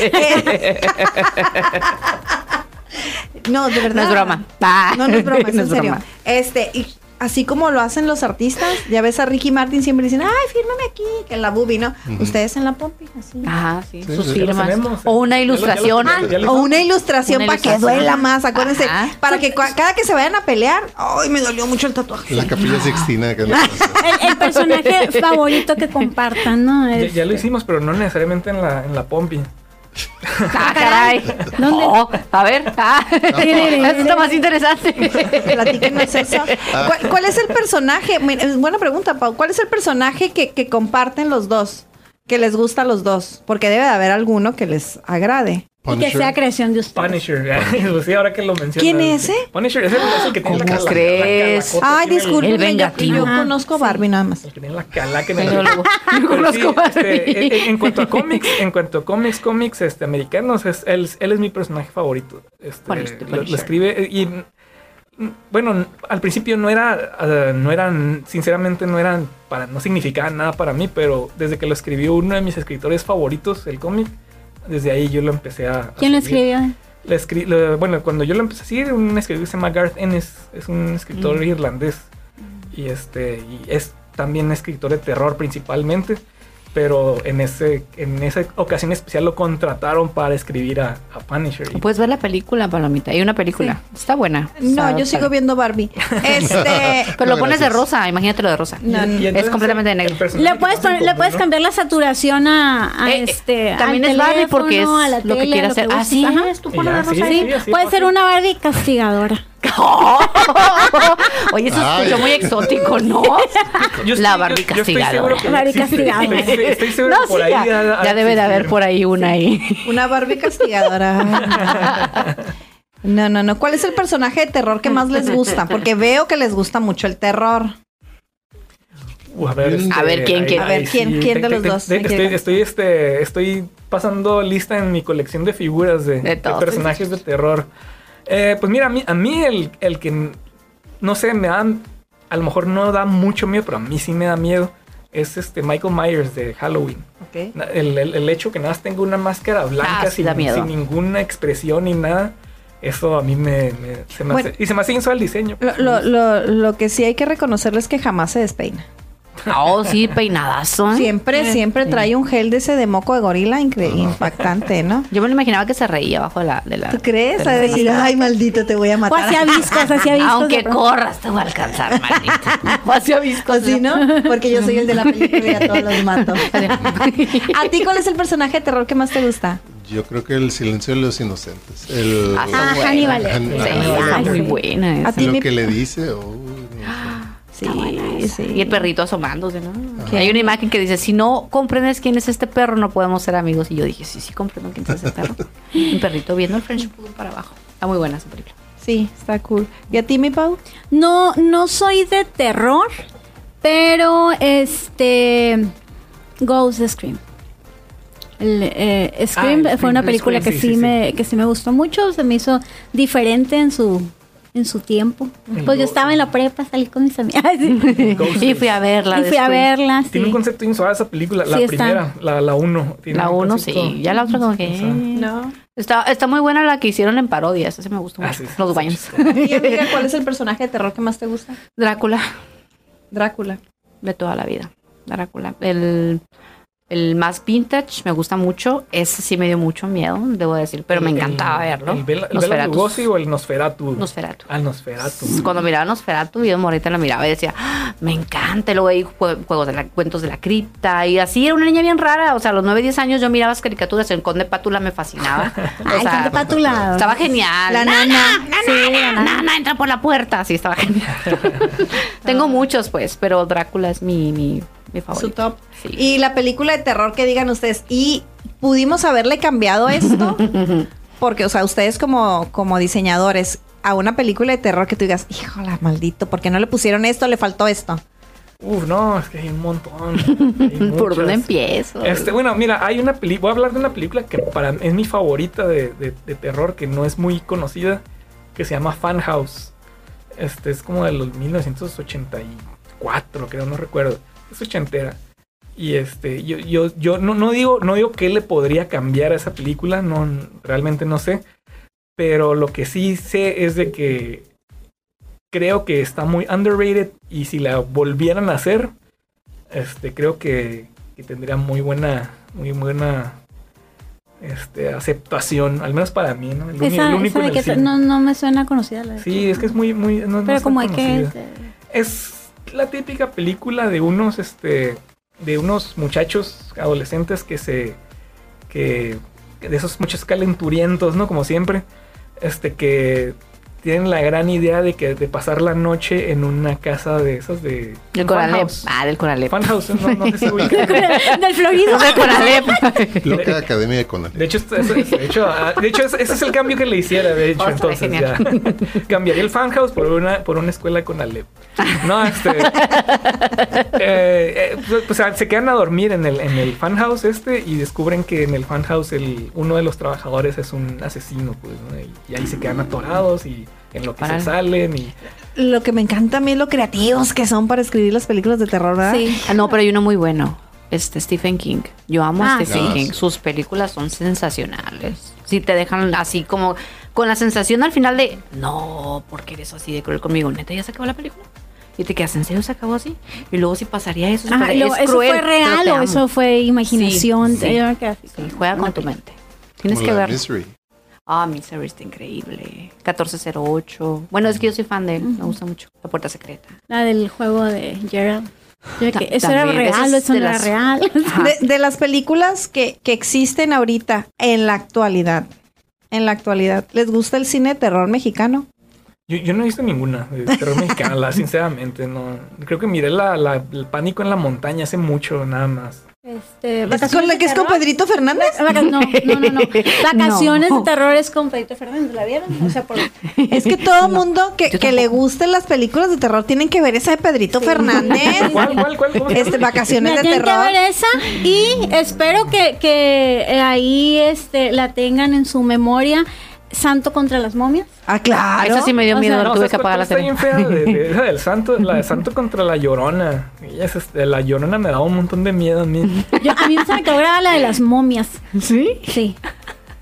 Eh, no, de verdad. No es broma. Ah. No, no es broma, es No en es serio. broma. Este, y así como lo hacen los artistas, ya ves a Ricky Martin siempre dicen, ay, fírmame aquí, que en la bubi, ¿no? Ustedes en la pompi, así. Ajá, sí, Sí, sus sí, firmas. tenemos. O una ilustración. lo- O una ilustración Una para que duela más, acuérdense. Ajá. Para que cada que se vayan a pelear, ay, me dolió mucho el tatuaje. La capilla sixtina que hace. El, el personaje favorito que compartan, ¿no? Ya, Es- ya lo hicimos, pero no necesariamente en la, en la Pompi. Ah, caray. ¿Dónde? Oh, a ver. Ah. Eso está más interesante. Platíquenos eso. ¿Cuál, cuál es el personaje? Buena pregunta, Pau. ¿Cuál es el personaje que, que comparten los dos? Que les gusta a los dos. Porque debe de haber alguno que les agrade. Y que sea creación de ustedes. Punisher. Pues sí, ahora que lo mencionas. ¿Quién es ese? Punisher es el, es el que tiene la ¿Cómo cala- crees? la Ay, tiene el- yo, yo conozco Barbie nada más. El que tiene la calaca en el luego- sí, conozco este, Barbie. en, en- en cuanto a cómics, en cuanto a cómics, cómics este, americanos, es, él, él es mi personaje favorito. Este, Punisher, lo- escribe eh, y mm, bueno, al principio no era, ah, no eran, sinceramente no eran para, no significaban nada para mí, pero desde que lo escribió uno de mis escritores favoritos, el cómic, desde ahí yo lo empecé a. a ¿Quién lo escribió? Escri- bueno, cuando yo lo empecé a seguir, un escritor que se llama Garth Ennis, es un escritor Mm. irlandés. Y este, y es también escritor de terror principalmente. Pero en ese, en esa ocasión especial lo contrataron para escribir a, a Punisher. Y Puedes ver la película, Palomita. Hay una película. Está buena. No, Está- yo sigo viendo Barbie. Este. Pero lo No, pones de rosa. Imagínatelo de rosa. No, y entonces es completamente negro. Le puedes, poner- le puedes cambiar la saturación a, a Eh, este. también al es Barbie porque es a la lo que quiere hacer. Así Ajá. tú pones de rosa. sí, Sí. sí, así Puede ser una Barbie castigadora. Oye, eso Ay. escuchó muy exótico, ¿no? Yo La Barbie castigadora. ya Barbie castigada. Estoy, estoy seguro No, que por sí, ahí ya, debe de haber por ahí una ahí. Una Barbie castigadora. No, no, no. ¿Cuál es el personaje de terror que más les gusta? Porque veo que les gusta mucho el terror. Uh, a ver, A ver, ¿quién, quién? A ver, ¿quién- quién de los dos? te- ¿Quién Estoy, estoy, este, estoy pasando lista en mi colección de figuras de, De de todos. personajes de terror. Eh, pues mira, a mí, a mí el, el que, no sé, me da, a lo mejor no da mucho miedo, pero a mí sí me da miedo, es este Michael Myers de Halloween. Ok. Na- El, el- el hecho que nada más tenga una máscara blanca Ah, sí sin, ninguna expresión ni nada, eso a mí me, me- se me Bueno. hace, y se me hace el diseño. Lo, lo, lo, lo que sí hay que reconocerles es que jamás se despeina. Oh, sí, peinadazo. ¿eh? Siempre, siempre trae un gel de ese de moco de gorila impactante, ¿no? Yo me lo imaginaba que se reía abajo de la. De la ¿Tú crees? de A la- decir, ay, maldito, te voy a O matar. hacía viscos, hacía viscos. Aunque de pronto. corras, te voy a alcanzar, maldita. O hacía viscos. Así, ¿no? Porque yo soy el de la película y a todos los mato. ¿A ti cuál es el personaje de terror que más te gusta? Yo creo que el silencio de los inocentes. El, Ah, Ah. Hannibal. Han- Sí, Ah, sí. muy buena. ¿A esa. ti lo mi- que le dice. oh, no Sí, sí. Y el perrito asomándose, ¿no? Hay una imagen que dice, si no comprendes quién es este perro, no podemos ser amigos. Y yo dije, sí, sí comprendo quién es ese perro. Un perrito viendo el French Poodle para abajo. Está muy buena esa película. Sí, está cool. ¿Y a ti, mi Pau? No, no soy de terror, pero este Ghost Scream. El, eh, Scream Ah, el fue una Scream, película Scream, que sí, sí, sí, me que sí me gustó mucho, se me hizo diferente en su en su tiempo. El Pues yo estaba en la prepa, salí con mis amigas. y fui a verla. y fui a verla, sí. Tiene un concepto bien suave esa película, la Sí, está. primera, la, la uno. tiene La un uno, sí. Ya la otra como que... sea, No. Está, está muy buena la que hicieron en parodias. Esa me gustó Ah, mucho. sí, sí, Los sí, Y amiga, ¿cuál es el personaje de terror que más te gusta? Drácula. Drácula. de toda la vida. Drácula. El, el más vintage me gusta mucho. Ese sí me dio mucho miedo, debo decir, pero me el- encantaba verlo. ¿El Bela, el Bela Nosferatu. Lugosi o el Nosferatu? Nosferatu. Ah, el Nosferatu. Cuando miraba Nosferatu, yo morita la miraba y decía, "Ah, me encanta. Y luego hay jue- juegos de la, cuentos de la cripta. Y así era una niña bien rara. O sea, a los 9, 10 años yo miraba las caricaturas. El Conde Pátula me fascinaba. O Ay, sea, Conde Pátula. Estaba genial. La nana. Sí, la nana, entra por la puerta. Sí, estaba genial. Tengo muchos, pues, pero Drácula es mi, mi, mi favorito. Su top. Sí. Y la película de terror que digan ustedes, ¿y pudimos haberle cambiado esto? Porque, o sea, ustedes como, como diseñadores, a una película de terror que tú digas, híjola, maldito, ¿por qué no le pusieron esto? Le faltó esto. Uf, no, es que hay un montón. Hay ¿Por dónde empiezo? Este, bueno, mira, hay una película, voy a hablar de una película que para es mi favorita de, de- de terror, que no es muy conocida, que se llama Fan House. Este es como de los 1984, creo, no recuerdo. Es ochentera. Y este, yo, yo, yo no, no digo, no digo qué le podría cambiar a esa película, no, realmente no sé. Pero lo que sí sé es de que creo que está muy underrated y si la volvieran a hacer, este, creo que, que tendría muy buena, muy buena este, aceptación, al menos para mí, ¿no? El, uni- Esa, el único esa de que no, no me suena conocida. La de- Sí, es que es muy, muy, no- Pero como hay que... conocida. Es la típica película de unos, este, de unos muchachos adolescentes que se, que, de esos muchos calenturientos, ¿no? Como siempre, este, que tienen la gran idea de que de pasar la noche en una casa de esas de Del Coralep. funhouse. Ah, del Coralep. Funhouse, no, no sé si ubican. Del Florido. Del Coralep. Loca Academia de Conan. De hecho, eso- de hecho, ah, de hecho, ese ese es el cambio que le hiciera, de hecho, Oh, entonces ya. Cambiaría el fanhouse por una, por una escuela con Alep. No, este. eh, eh, pues, pues, ah, se quedan a dormir en el, en el fanhouse este y descubren que en el fanhouse el, uno de los trabajadores es un asesino, pues, ¿no? y, y ahí se quedan atorados y en lo que se salen y. Lo que me encanta a mí es lo creativos que son para escribir las películas de terror, ¿verdad? Sí. Ah, no, pero hay uno muy bueno. Este Stephen King. Yo amo a Ah, Stephen. King. Sus películas son sensacionales. Si te dejan así como con la sensación al final de no, porque eres así de cruel conmigo. Neta, ya se acabó la película. Y te quedas, ¿en serio se acabó así? Y luego si pasaría eso, Ajá, es ¿Eso cruel, fue real o eso fue imaginación? Sí, sí. Juega con tu mente. Tienes que ver. Ah, Misery está increíble. 1408. Bueno, es que yo soy fan de él. Me gusta mucho. La puerta secreta. La del juego de Gerald. Yo que ¿Eso era real eso no era las- real? De, de las películas que, que existen ahorita, en la actualidad, en la actualidad, ¿les gusta el cine de terror mexicano? Yo, yo no he visto ninguna de terror mexicana, la- sinceramente, no. Creo que miré la, la- el pánico en la montaña hace mucho, nada más. Este, ¿Es vacaciones con la que es con terror. Pedrito Fernández? No, no, no, no. Vacaciones No. de terror es con Pedrito Fernández, ¿la vieron? O sea, por... Es que todo mundo que, que le gusten las películas de terror tienen que ver esa de Pedrito Fernández. ¿Cuál, cuál, cuál? ¿Cómo se Este, vacaciones de tienen que terror. ver esa y espero que, que eh, ahí este, la tengan en su memoria. Santo contra las momias. Ah, claro. Eso sí me dio O miedo. sea, No, tuve ¿sabes que apagar la tele. bien fea? De, de- esa del santo, la de santo contra la llorona. Y esa, este, la llorona me daba un montón de miedo a mí. Yo, a mí se me quedó grabada la de las momias. ¿Sí? Sí.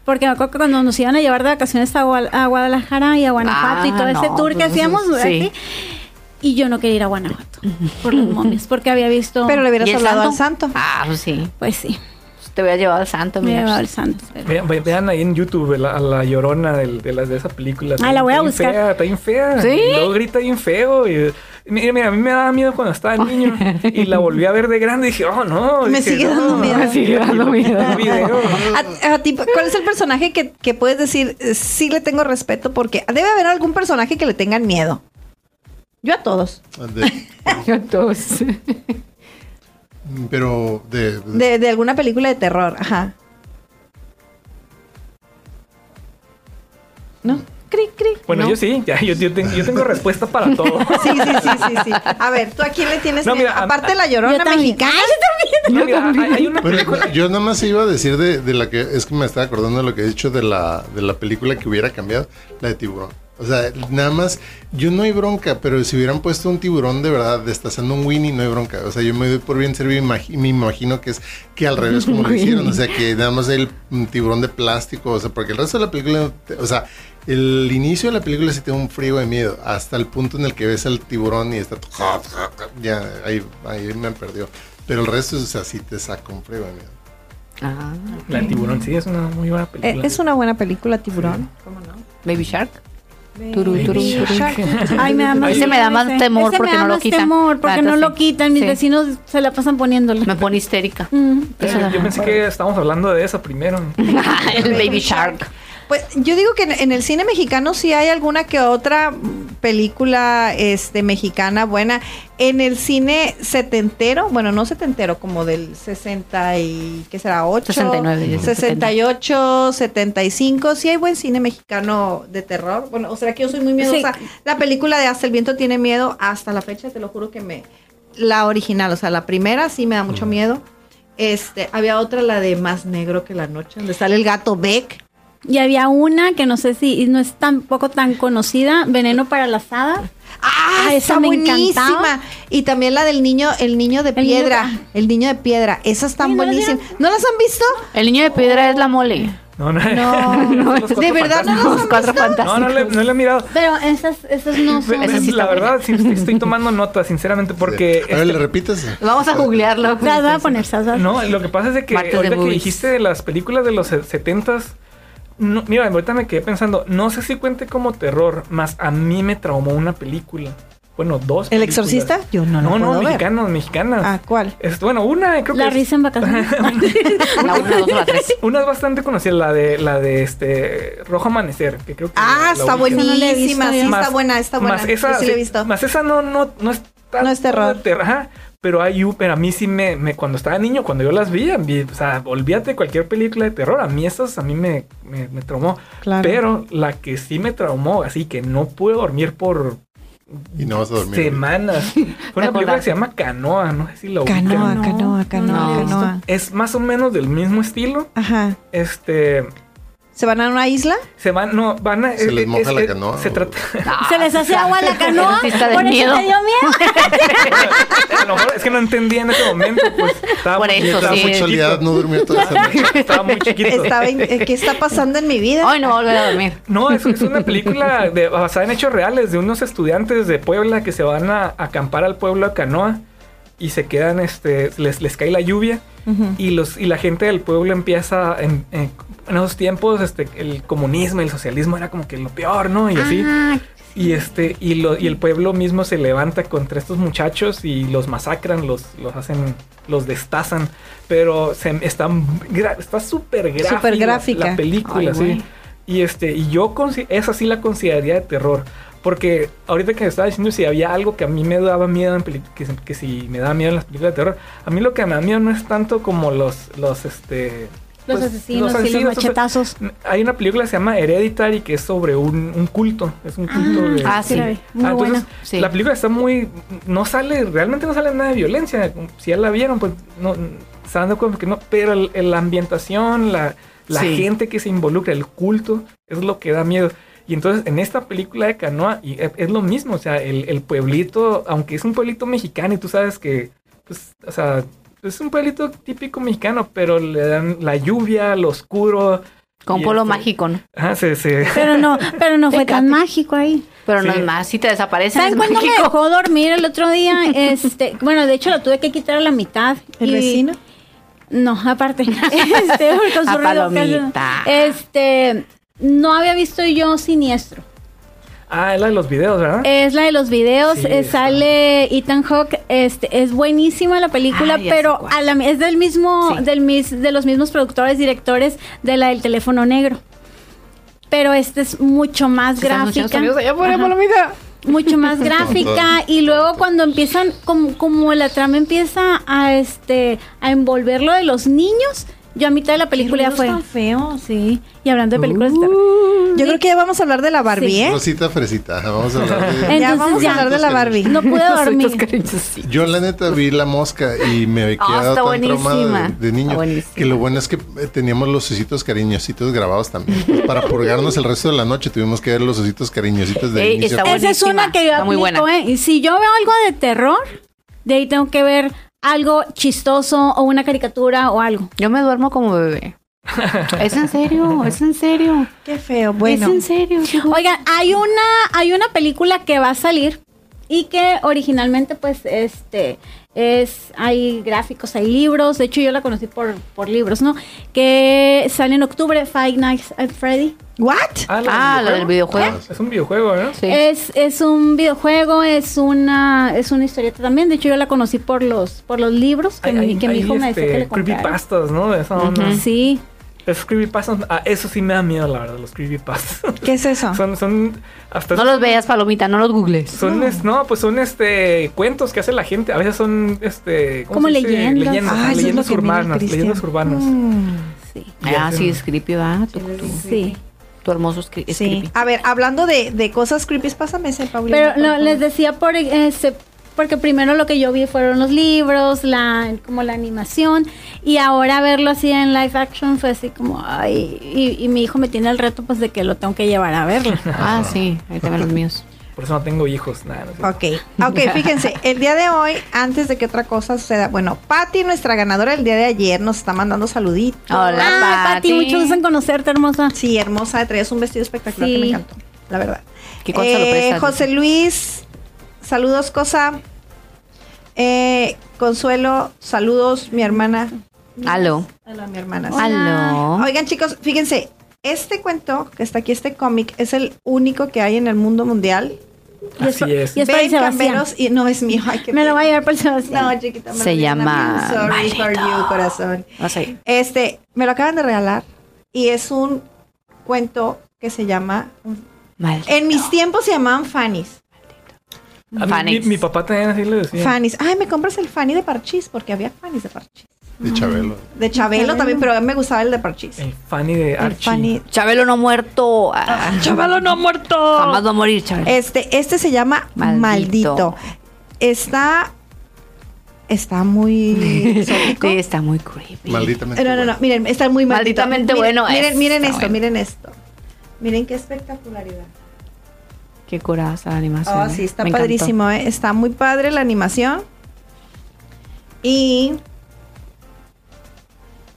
Porque me acuerdo que cuando nos iban a llevar de vacaciones a, a Guadalajara y a Guanajuato y Ah, todo ese tour que pues, hacíamos, sí. y yo no quería ir a Guanajuato por las momias, porque había visto. Pero le hubieras ¿Y el hablado al santo. Ah, pues sí. Pues sí, Te hubiera llevado al santo, me mira. llevaba al santo. Vean, ve- vean ahí en YouTube la, a la llorona de, las de esa película. Ah, la voy a Está buscar. Fea, está bien fea. ¿Sí? Y luego grita bien feo. Y, mira, mira, a mí me daba miedo cuando estaba niño. y la volví a ver de grande y dije, oh no. Me Dije, sigue no, dando miedo. Me sigue dando miedo. A, a ti, ¿Cuál es el personaje que, que puedes decir, eh, sí le tengo respeto? Porque debe haber algún personaje que le tengan miedo. Yo a todos. De- Entonces. Pero de, de- De, de alguna película de terror, ajá. ¿No? Cri, cri. Bueno, ¿No? yo sí, ya, yo, yo tengo, yo tengo respuesta para todo. Sí, sí, sí, sí, sí. A ver, ¿tú a quién le tienes No, miedo? mira, a- Aparte de la Yo llorona también. mexicana. No, mira, hay, hay una Bueno, yo nada más iba a decir de, de la que es que me estaba acordando de lo que he dicho de la, de la película que hubiera cambiado, la de tiburón. O sea, nada más, yo no hay bronca, pero si hubieran puesto un tiburón de verdad destazando un Winnie, no hay bronca. O sea, yo me doy por bien servir y me imagino que es que al revés como lo hicieron. O sea, que nada más el tiburón de plástico, o sea, porque el resto de la película, o sea, el inicio de la película sí te da un frío de miedo, hasta el punto en el que ves al tiburón y está, ya, ahí, ahí me perdió. Pero el resto, o sea, sí te saca un frío de miedo. Ah, la tiburón sí es una muy buena película. Eh, es una buena película, tiburón. ¿Cómo no? Baby Shark. Turu, turu, Ay, me da más, Ese me da más temor porque no lo quitan. temor porque no lo quitan. Mis vecinos se la pasan poniéndolo. Me pone histérica. Mm. yo pensé que estábamos hablando de esa primero. el Baby Shark. Pues yo digo que en, el cine mexicano sí hay alguna que otra película este mexicana buena. En el cine setentero, bueno, no setentero, como del 60 y ¿qué será? 8, 69, 68, 75, sí hay buen cine mexicano de terror. Bueno, o sea que yo soy muy miedosa. La película de Hasta el viento tiene miedo hasta la fecha, te lo juro que me la original, o sea, la primera sí me da mucho miedo. Este, había otra, la de Más Negro que la Noche, donde sale el gato Beck. Y había una que no sé si no es tampoco tan conocida, Veneno para las hadas. Ah, ah esa me buenísima. Y también la del niño, el niño de piedra, el niño de piedra. Esas están buenísimas. ¿No las han visto? El niño de piedra es la mole. No, no, no, de verdad no los cuatro fantásticos. No, no le, no le he mirado. Pero esas, esas no son. Esas sí la verdad, sí, estoy tomando nota, sinceramente, porque. A ver, ¿le repites? Vamos a googlearlo. voy a poner No, lo que pasa es de que ahorita que dijiste de las películas de los setentas no, mira, ahorita me quedé pensando, no sé si cuente como terror, más a mí me traumó una película. Bueno, dos. ¿El exorcista? Yo no No, no, mexicanos, mexicanas. Ah, ¿cuál? Es, bueno, una creo la que. La risa en vacaciones. la una, dos o la tres. Una es bastante conocida, la de la de este Rojo Amanecer, que creo que. Ah, está buenísima, sí, está buena, está buena. Más esa, sí, la he visto. Más esa no, no, no es No es terror. Ajá. Pero hay, pero a mí sí me, me, cuando estaba niño, cuando yo las vi, o sea, olvídate de cualquier película de terror, a mí esas a mí me, me, me traumó. Claro. Pero la que sí me traumó, así que no pude dormir por y no vas a dormir. Semanas. Fue una película que se llama Canoa, no sé si lo Canoa, Canoa, Canoa, Canoa. Es más o menos del mismo estilo. Ajá. Este, ¿Se van a una isla? Se van, no, van a. ¿Se les moja la canoa? Se, trata. ¿Se les hace agua a la canoa? ¿Por eso te dio miedo? a lo mejor es que no entendía en ese momento, pues. Estaba Por eso, estaba sí. muy chiquito. no durmió toda esa noche. Estaba muy chiquito. Estaba en, ¿Qué está pasando en mi vida? Hoy no volver a dormir. No, es, es una película de, basada en hechos reales de unos estudiantes de Puebla que se van a acampar al pueblo de Canoa y se quedan, este, les, les cae la lluvia y, los, y la gente del pueblo empieza, en, en, esos tiempos, este, el comunismo el socialismo era como que lo peor, ¿no? Y así. Ah, y este, y, lo, y el pueblo mismo se levanta contra estos muchachos y los masacran, los, los hacen, los destazan. Pero se, está está súper gráfica, super gráfica la película, sí. Y este, y yo esa sí la consideraría de terror. Porque ahorita que me estaba diciendo si había algo que a mí me daba miedo en que, que si me daba miedo en las películas de terror, a mí lo que me da miedo no es tanto como los, los este los, pues, asesinos y los machetazos. hay una película que se llama Hereditary que es sobre un, un culto. Es un culto ah, de. Ah, sí. Muy ah, buena. Sí. La película está muy. No sale, realmente no sale nada de violencia. Si ya la vieron, pues no. Se dan cuenta que no. Pero el, la ambientación, la, la gente que se involucra, el culto, es lo que da miedo. Y entonces en esta película de Canoa y es, lo mismo, o sea, el, el, pueblito, aunque es un pueblito mexicano y tú sabes que, pues, o sea, es un pueblito típico mexicano, pero le dan la lluvia, lo oscuro. Con pueblo este, mágico, ¿no? Ajá, sí, sí. Pero no, pero no fue tan mágico ahí. Pero no es más, si te desaparece. ¿Saben cuándo me dejó dormir el otro día? Este, bueno, de hecho lo tuve que quitar a la mitad. ¿El vecino? No, aparte. Este, con su ruido, Este, no había visto yo Siniestro. Ah, es la de los videos, ¿verdad? Es la de los videos. Eh, sale Ethan Hawke. Este, es buenísima la película, ah, pero a la, es del mismo, del mis, de los mismos productores, directores de la del teléfono negro. Pero este es mucho más gráfica. mucho más gráfica y luego cuando empiezan como, como la trama empieza a este a envolver lo de los niños Yo a mitad de la película ya fue. tan feo. Sí. Y hablando de películas de. Uh, Yo creo que ya vamos a hablar de la Barbie, Sí. ¿eh? Rosita fresita. Vamos a hablar de. Entonces ya vamos ya. a hablar de la Barbie. No pude dormir. Yo la neta vi la mosca y me había Ah, quedado está tan buenísima. traumada de, de Está niño que lo bueno es que eh, teníamos los ositos cariñositos grabados también. Para purgarnos el resto de la noche tuvimos que ver los ositos cariñositos de Ey, inicio. Esa es una que yo Está muy aplico, buena. ¿eh? Y si yo veo algo de terror, de ahí tengo que ver algo chistoso o una caricatura o algo. Yo me duermo como bebé. es en serio, es en serio. Qué feo. Bueno, Es en serio. Oigan, hay una, hay una película que va a salir y que originalmente, pues, este, es, hay gráficos, hay libros. De hecho, yo la conocí por, por libros, ¿no? Que sale en octubre, Five Nights at Freddy. ¿What? Ah, la del videojuego. Es un videojuego, ¿no? Sí. Es, es un videojuego, es una, es una historieta también. De hecho, yo la conocí por los, por los libros que, Hay- mi, hay- que mi hijo me decía que este, le comprara. creepypastas, ¿no? De esa onda. Ujú. Sí. Esos creepypastas, ah, eso sí me da miedo, la verdad, los creepypastas. ¿Qué es eso? son, son, hasta No los veas, Palomita, no los googles. Son, es- no, pues son este cuentos que hace la gente. A veces son este. ¿cómo Como se dice? leyendas. Leyendas, Ah, leyendas que urbanas. Leyendas urbanas. Mm, Sí. Y Ah, hacen- sí, es creepy, Sí. Tu hermoso es sí. creepy. A ver, hablando de, de cosas creepy, pásame ese, Paulina. Pero no, les decía por este porque primero lo que yo vi fueron los libros, la como la animación y ahora verlo así en live action fue así como ay y, y mi hijo me tiene el reto pues de que lo tengo que llevar a verlo. Ah, sí, ahí también los míos. Por eso no tengo hijos. Nada, no sé. Ok, ok, fíjense, el día de hoy, antes de que otra cosa suceda, bueno, Patty, nuestra ganadora el día de ayer, nos está mandando saluditos. Hola, Ah, Pati. mucho gusto en conocerte, hermosa. Sí, hermosa, traías un vestido espectacular que me encantó, la verdad. Qué cosa Eh, sorpresa. José Luis, saludos, cosa. Eh, Consuelo, saludos, mi hermana. Aló. Hola, mi hermana. Aló. Oigan, chicos, fíjense, este cuento que está aquí, este cómic, es el único que hay en el mundo mundial. Y Así es. y es para Sebastián. y no es mío. Ay, Me lo voy a llevar para el Sebastián. No, chiquita. me Se llama Sorry for Maldito. you, corazón. No sé. Este, me lo acaban de regalar y es un cuento que se llama. Mal. En mis tiempos se llamaban Fannies. A mí- mi papá también así le decía. Fannies. Ay, me compras el Fanny de Parchís porque había Fannies de Parchís. De Chabelo. De Chabelo Chabelo. también, pero a mí me gustaba el de Parchís. El Fanny de El Archie. Fanny. Chabelo no muerto. Ah, Chabelo no muerto. Jamás va a morir, Chabelo. Este, este se llama Maldito. Maldito. Está. Está muy. exótico. Sí, está muy creepy. Malditamente. No, no, no, miren, está muy maldito. Malditamente Miren, bueno Miren, miren esto, bueno. miren esto. Miren qué espectacularidad. Qué curaza la animación. Oh, eh. sí, está padrísimo, ¿eh? Está muy padre la animación. Y.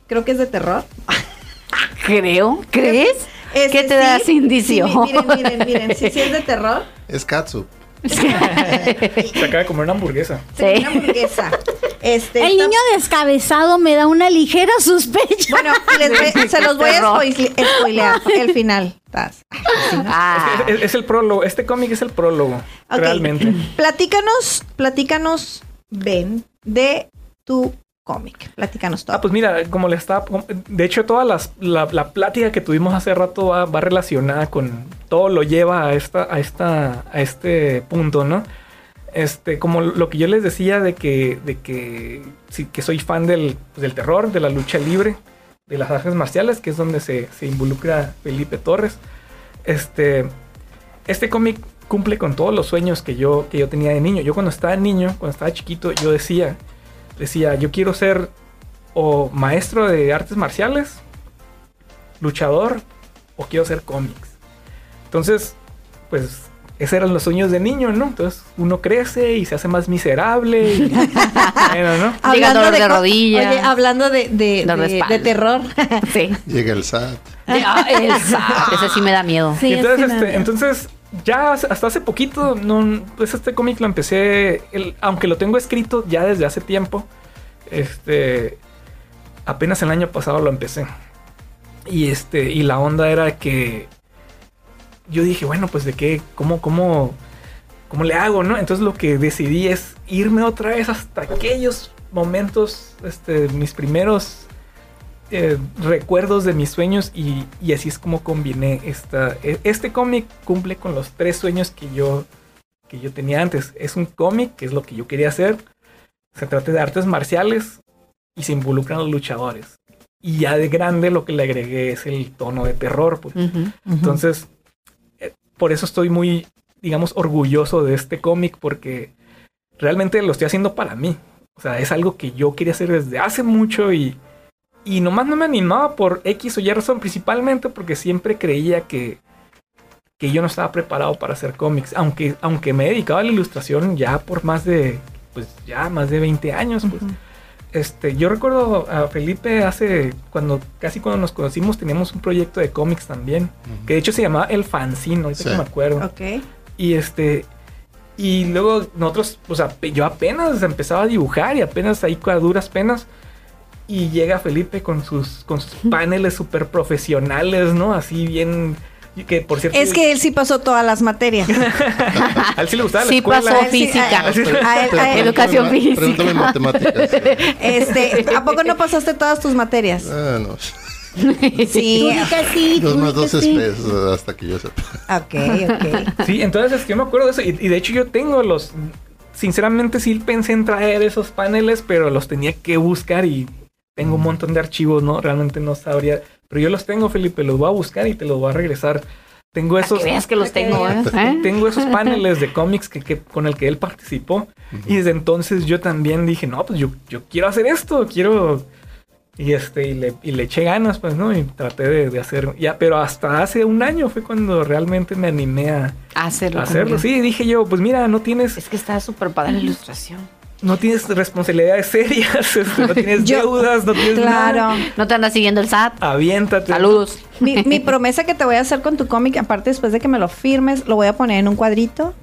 Creo que es de terror. Creo. ¿Crees? Este, ¿Qué te sí, das indicio? sí, miren, miren, miren. Sí, sí es de terror. Es Katsu. Se acaba de comer una hamburguesa. Sí. una hamburguesa. Este, El está- niño descabezado me da una ligera sospecha. Bueno, les se los voy a spoilear. El final. Ah, Es, es el prólogo. Este cómic es el prólogo. Realmente. Platícanos, platícanos, Ben, de tu cómic. Platícanos todo. Ah, pues mira, como le estaba. De hecho, toda las, la, plática que tuvimos hace rato va, va relacionada con. Todo lo lleva a esta, a esta, a este punto, ¿no? Este, como lo que yo les decía de que, de que, que soy fan del, pues, del terror, de la lucha libre, de las artes marciales, que es donde se, se involucra Felipe Torres. Este, este cómic cumple con todos los sueños que yo, que yo tenía de niño. Yo cuando estaba niño, cuando estaba chiquito, yo decía, decía, yo quiero ser o maestro de artes marciales, luchador, o quiero ser cómics. Entonces, pues, esos eran los sueños de niño, ¿no? Entonces, uno crece y se hace más miserable. y- bueno, ¿no? Llega dolor de rodillas. Oye, hablando de, de, terror. sí. Llega el SAT. Ah, Ese sí me da miedo. Sí, entonces, me da este, miedo. entonces, ya hasta hace poquito, no, pues este cómic lo empecé, aunque lo tengo escrito ya desde hace tiempo, este, apenas el año pasado lo empecé. Y este, y la onda era que yo dije, bueno, pues de qué, cómo, cómo, cómo le hago, ¿no? Entonces lo que decidí es irme otra vez hasta aquellos momentos, este, mis primeros eh, recuerdos de mis sueños y, y así es como combiné esta. e- Este cómic cumple con los tres sueños que yo, que yo tenía antes. Es un cómic, que es lo que yo quería hacer. Se trata de artes marciales y se involucran los luchadores. Y ya de grande lo que le agregué es el tono de terror. Pues. Entonces, eh, por eso estoy muy, digamos, orgulloso de este cómic porque realmente lo estoy haciendo para mí. O sea, es algo que yo quería hacer desde hace mucho y, y nomás no me animaba por X o Y razón, principalmente porque siempre creía que, que yo no estaba preparado para hacer cómics, aunque, aunque me he dedicado a la ilustración ya por más de, pues ya más de 20 años, pues. Este, yo recuerdo a Felipe hace, cuando casi cuando nos conocimos teníamos un proyecto de cómics también, que de hecho se llamaba El Fanzine, ahorita que me acuerdo. Ok. Y este, y luego nosotros, o sea, yo apenas empezaba a dibujar y apenas ahí a duras penas. Y llega Felipe con sus, con sus paneles súper profesionales, ¿no? Así bien que por cierto. Es que él sí pasó todas las materias. a él sí le gustaba la sí escuela. pasó física. educación física. Matemáticas. Este, ¿a poco no pasaste todas tus materias? Ah, no. Sí. casi. Dos más dos es pesos hasta que yo sepa. Ok, ok. Sí, entonces yo me acuerdo de eso. Y, y de hecho yo tengo los... Sinceramente sí pensé en traer esos paneles, pero los tenía que buscar y tengo un montón de archivos, ¿no? Realmente no sabría. Pero yo los tengo, Felipe, los voy a buscar y te los voy a regresar. Tengo esos. Que veas que los tengo, ¿eh? Tengo esos paneles de cómics que, que, con el que él participó. Y desde entonces yo también dije, no, pues yo, yo quiero hacer esto, quiero. Y este, y le, y le eché ganas, pues, ¿no? Y traté de, de, hacer. Ya, pero hasta hace un año fue cuando realmente me animé a, hacerlo. A hacerlo. Sí, dije yo, pues mira, no tienes. Es que está súper padre la ilustración no tienes responsabilidades serias, este, no tienes deudas, no tienes claro. nada. No te andas siguiendo el SAT. Aviéntate. Saludos. Mi, mi, promesa que te voy a hacer con tu cómic, aparte después de que me lo firmes, lo voy a poner en un cuadrito.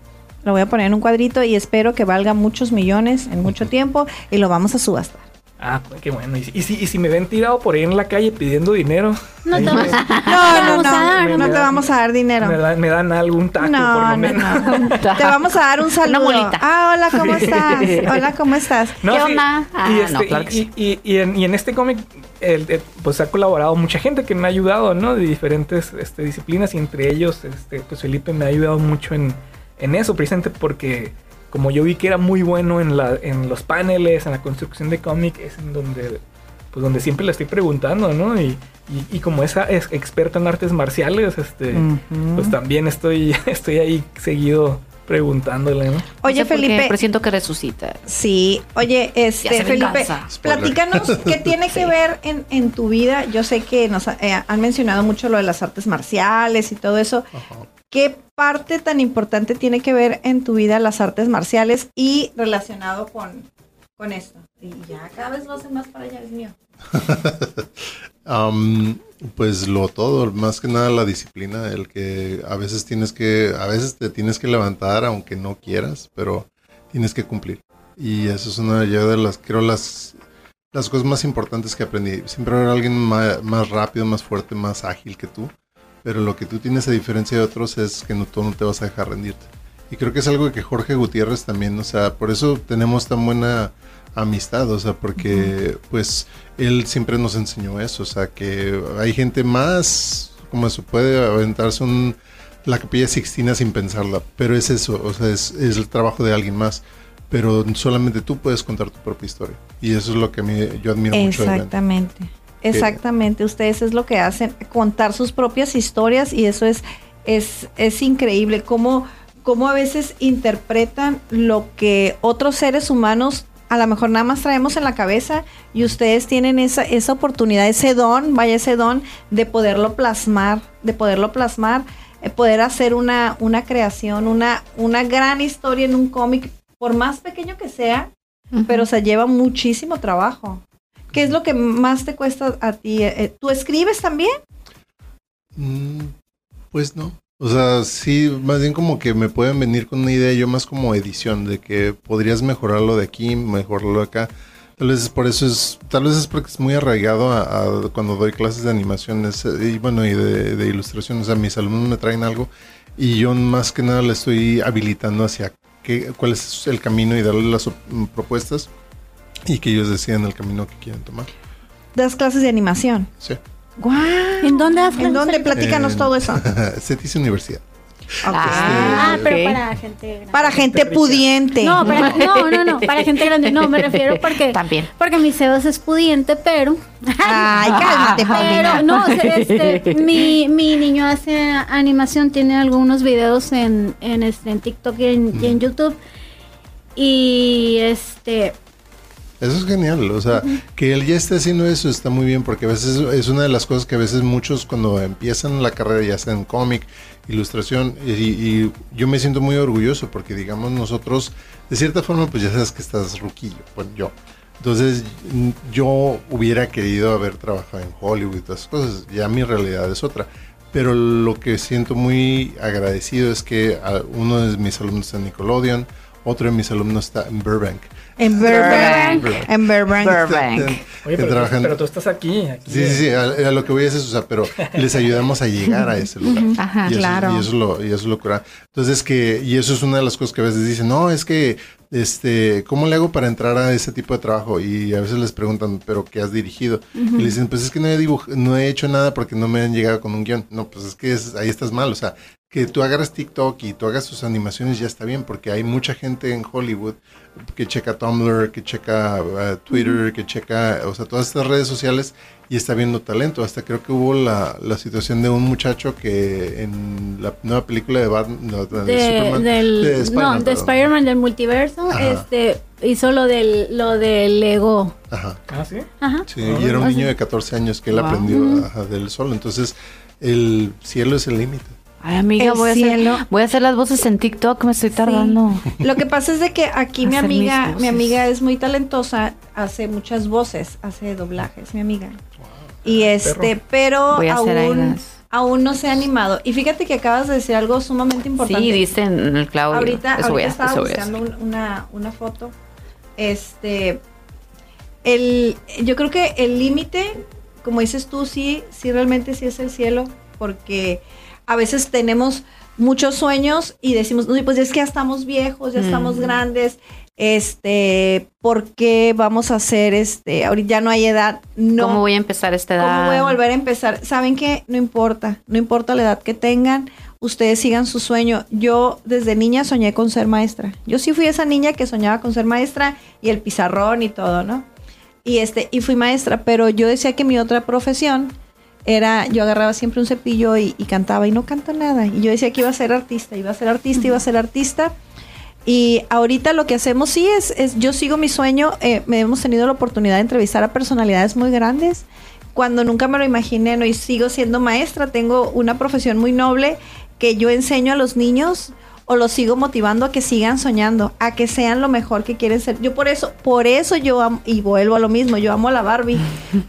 Lo voy a poner en un cuadrito y espero que valga muchos millones en mucho tiempo y lo vamos a subastar. Ah, pues qué bueno. ¿Y, y, si, y si me ven tirado por ahí en la calle pidiendo dinero. No te, vamos, no, no, no, no, no te vamos a dar dinero. Me, da, me dan algún taco no, por lo no, menos. No. te vamos a dar un saludo. Una molita. Ah, hola, ¿cómo estás? Hola, ¿cómo estás? No, ¿Qué sí, onda? Ah, y, este, no, claro y, y, y, en, y en este cómic, pues ha colaborado mucha gente que me ha ayudado, ¿no? De diferentes este, disciplinas y entre ellos, este, pues Felipe me ha ayudado mucho en, en eso, precisamente porque como yo vi que era muy bueno en, la, en los paneles, en la construcción de cómic, es en donde pues donde siempre le estoy preguntando, ¿no? Y, y, y como esa es experta en artes marciales, este, uh -huh. pues también estoy, estoy ahí seguido preguntándole, ¿no? Oye, no sé Felipe. Presiento que resucita. Sí, oye, este, Felipe, platícanos qué tiene que ver en, en, tu vida. Yo sé que nos eh, han mencionado mucho lo de las artes marciales y todo eso. Ajá. ¿Qué parte tan importante tiene que ver en tu vida las artes marciales y relacionado con, con esto? Y ya cada vez lo hacen más para allá, es mío. um, pues lo todo, más que nada la disciplina, el que a veces tienes que, a veces te tienes que levantar aunque no quieras, pero tienes que cumplir. Y eso es una de las, creo las, las cosas más importantes que aprendí. Siempre habrá alguien más, más rápido, más fuerte, más ágil que tú, pero lo que tú tienes a diferencia de otros es que no, tú no te vas a dejar rendirte. Y creo que es algo que Jorge Gutiérrez también, o sea, por eso tenemos tan buena amistad, o sea, porque uh -huh. pues él siempre nos enseñó eso, o sea, que hay gente más, como se puede aventarse un, la capilla Sixtina sin pensarla, pero es eso, o sea, es, es, el trabajo de alguien más, pero solamente tú puedes contar tu propia historia, y eso es lo que mí, yo admiro mucho. Exactamente, exactamente, ustedes es lo que hacen, contar sus propias historias, y eso es, es, es increíble, cómo, cómo a veces interpretan lo que otros seres humanos a lo mejor nada más traemos en la cabeza y ustedes tienen esa, esa oportunidad, ese don, vaya ese don de poderlo plasmar, de poderlo plasmar, eh, poder hacer una, una creación, una, una gran historia en un cómic, por más pequeño que sea, uh -huh. pero se lleva muchísimo trabajo. ¿Qué es lo que más te cuesta a ti? Eh, ¿Tú escribes también? Mm, pues no. O sea, sí, más bien como que me pueden venir con una idea, yo más como edición, de que podrías mejorarlo de aquí, mejorarlo acá. Tal vez es por eso es, tal vez es porque es muy arraigado a, cuando doy clases de animación es, y bueno, y de, de, ilustración. O sea, mis alumnos me traen algo y yo más que nada le estoy habilitando hacia qué, cuál es el camino y darle las propuestas y que ellos decidan el camino que quieren tomar. ¿Das clases de animación? Sí. ¡Guau! ¿En dónde has ¿En dónde? Platícanos en, todo eso. CETIS Universidad. Ah, pero para gente grande. Para gente pudiente. No, para, no, no, no, para gente grande. No, me refiero porque. También. Porque mi Sebas es pudiente, pero. Ay, cálmate, Pero, no, este, mi, mi niño hace animación, tiene algunos videos en, en, este, en TikTok y en, y en YouTube. Y este eso es genial, o sea, que él ya esté haciendo eso está muy bien porque a veces es una de las cosas que a veces muchos cuando empiezan la carrera ya sea en cómic, ilustración, y, yo me siento muy orgulloso porque digamos nosotros, de cierta forma pues ya sabes que estás ruquillo, bueno yo. Entonces yo hubiera querido haber trabajado en Hollywood y todas esas cosas, ya mi realidad es otra. Pero lo que siento muy agradecido es que uno de mis alumnos en Nickelodeon, otro de mis alumnos está en Burbank. En Burbank. En Burbank. Oye, pero, tú, estás aquí. sí, sí, sí. A, lo que voy a decir, o sea, pero les ayudamos a llegar a ese lugar. Ajá, y eso, claro. Y eso, lo, y eso lo cura. Entonces, que, y eso es una de las cosas que a veces dicen, no, es que, este, ¿cómo le hago para entrar a ese tipo de trabajo? Y a veces les preguntan, ¿pero qué has dirigido? Y le dicen, pues es que no he, no he hecho nada porque no me han llegado con un guion. No, pues es que ahí estás mal. O sea, que tú agarras TikTok y tú hagas tus animaciones ya está bien, porque hay mucha gente en Hollywood que checa Tumblr, que checa uh, Twitter, que checa, o sea, todas estas redes sociales y está viendo talento. Hasta creo que hubo la, situación de un muchacho que en la nueva película de Batman, de, Superman, del, de Spider-Man, no, de Spider-Man del multiverso, este hizo lo del lo del Lego. Ajá. ¿Ah, sí? Ajá. Sí, y era un niño de 14 años que él aprendió del solo. Entonces, el cielo es el límite. Ay, amiga, voy a, hacer, voy a, hacer, las voces en TikTok, me estoy tardando. Lo que pasa es de que aquí mi amiga, mi amiga es muy talentosa, hace muchas voces, hace doblajes, mi amiga. y este, pero aún, aún no se ha animado. Y fíjate que acabas de decir algo sumamente importante. Sí, dicen el Claudio. Ahorita, ahorita estaba buscando una, una foto. Este, el, yo creo que el límite, como dices tú, sí, sí realmente sí es el cielo, porque a veces tenemos muchos sueños y decimos, pues es que ya estamos viejos, ya estamos grandes, este, ¿por qué vamos a hacer este? Ahorita ya no hay edad. No. ¿Cómo voy a empezar esta edad? ¿Cómo voy a volver a empezar? ¿Saben qué? No importa, no importa la edad que tengan, ustedes sigan su sueño. Yo desde niña soñé con ser maestra. Yo sí fui esa niña que soñaba con ser maestra y el pizarrón y todo, ¿no? Y este, y fui maestra, pero yo decía que mi otra profesión era, yo agarraba siempre un cepillo y, cantaba y no canto nada. Y yo decía que iba a ser artista, iba a ser artista, iba a ser artista. Y ahorita lo que hacemos sí es, es yo sigo mi sueño, eh, me hemos tenido la oportunidad de entrevistar a personalidades muy grandes, cuando nunca me lo imaginé, ¿no? Y sigo siendo maestra, tengo una profesión muy noble que yo enseño a los niños o los sigo motivando a que sigan soñando, a que sean lo mejor que quieren ser. Yo por eso, por eso yo amo, y vuelvo a lo mismo, yo amo a la Barbie.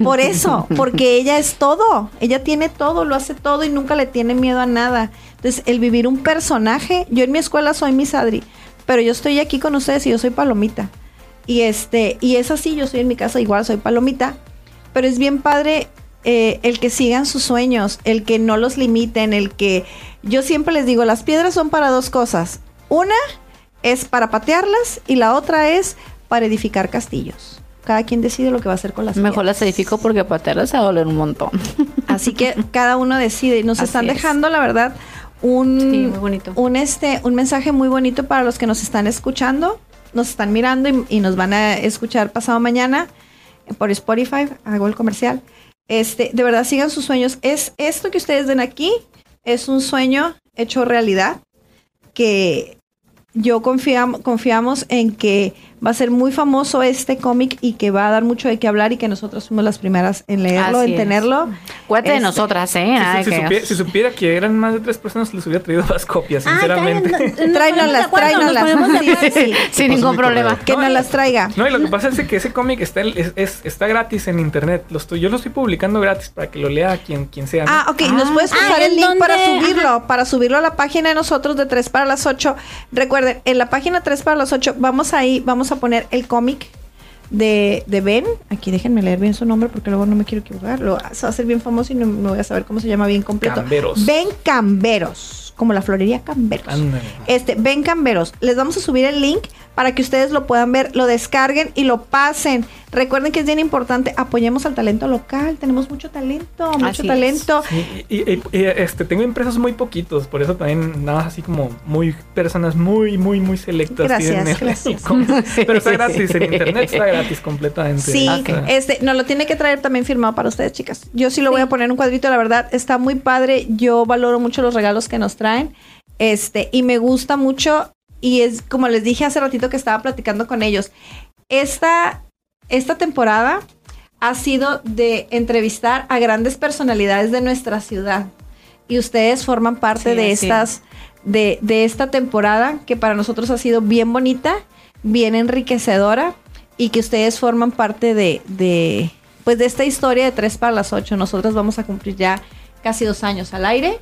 Por eso, porque ella es todo, ella tiene todo, lo hace todo y nunca le tiene miedo a nada. Entonces, el vivir un personaje, yo en mi escuela soy Miss Adri, pero yo estoy aquí con ustedes y yo soy Palomita. Y este, y es así, yo soy en mi casa igual, soy Palomita, pero es bien padre eh, el que sigan sus sueños, el que no los limiten, el que yo siempre les digo, las piedras son para dos cosas. Una es para patearlas y la otra es para edificar castillos. Cada quien decide lo que va a hacer con las Mejor las edifico porque patearlas se va a doler un montón. Así que cada uno decide. Y nos están dejando, la verdad, un, un, este, un mensaje muy bonito para los que nos están escuchando, nos están mirando y, y nos van a escuchar pasado mañana por Spotify. Hago el comercial. Este, de verdad sigan sus sueños. Es esto que ustedes ven aquí, es un sueño hecho realidad que yo confiamos, en que va a ser muy famoso este cómic y que va a dar mucho de qué hablar y que nosotros fuimos las primeras en leerlo, en tenerlo. Cuente de este, nosotras, ¿eh? Si, supiera, que eran más de tres personas, les hubiera traído las copias, sinceramente. tráiganlas, tráiganlas. Sin ningún problema. Que nos las traiga. No, y lo que pasa es que ese cómic está, es, está gratis en internet. Lo estoy, yo lo estoy publicando gratis para que lo lea quien, quien sea. Ah, ok. nos puedes ah, pasar el link para subirlo, para subirlo a la página de nosotros de 3 para las 8. Recuerden, en la página 3 para las 8, vamos ahí, vamos a a poner el cómic de, de, Ben. Aquí déjenme leer bien su nombre porque luego no me quiero equivocar. Lo, va a ser bien famoso y no, me voy a saber cómo se llama bien completo. Camberos. Ben Camberos. Como la florería Camberos. Este, Ben Camberos. Les vamos a subir el link para que ustedes lo puedan ver, lo descarguen y lo pasen. Recuerden que es bien importante, apoyemos al talento local, tenemos mucho talento, mucho talento. y, este, tengo empresas muy poquitos, por eso también nada así como muy personas muy, muy, muy selectas. Gracias, gracias. Pero está gratis, en internet está gratis completamente. Sí, este, nos lo tiene que traer también firmado para ustedes, chicas. Yo sí lo voy a poner en un cuadrito, la verdad, está muy padre. Yo valoro mucho los regalos que nos traen. Este, y me gusta mucho, y es como les dije hace ratito que estaba platicando con ellos, esta, esta temporada ha sido de entrevistar a grandes personalidades de nuestra ciudad. Y ustedes forman parte de estas, de, de, esta temporada que para nosotros ha sido bien bonita, bien enriquecedora y que ustedes forman parte de, de, pues de esta historia de tres para las ocho. Nosotros vamos a cumplir ya casi dos años al aire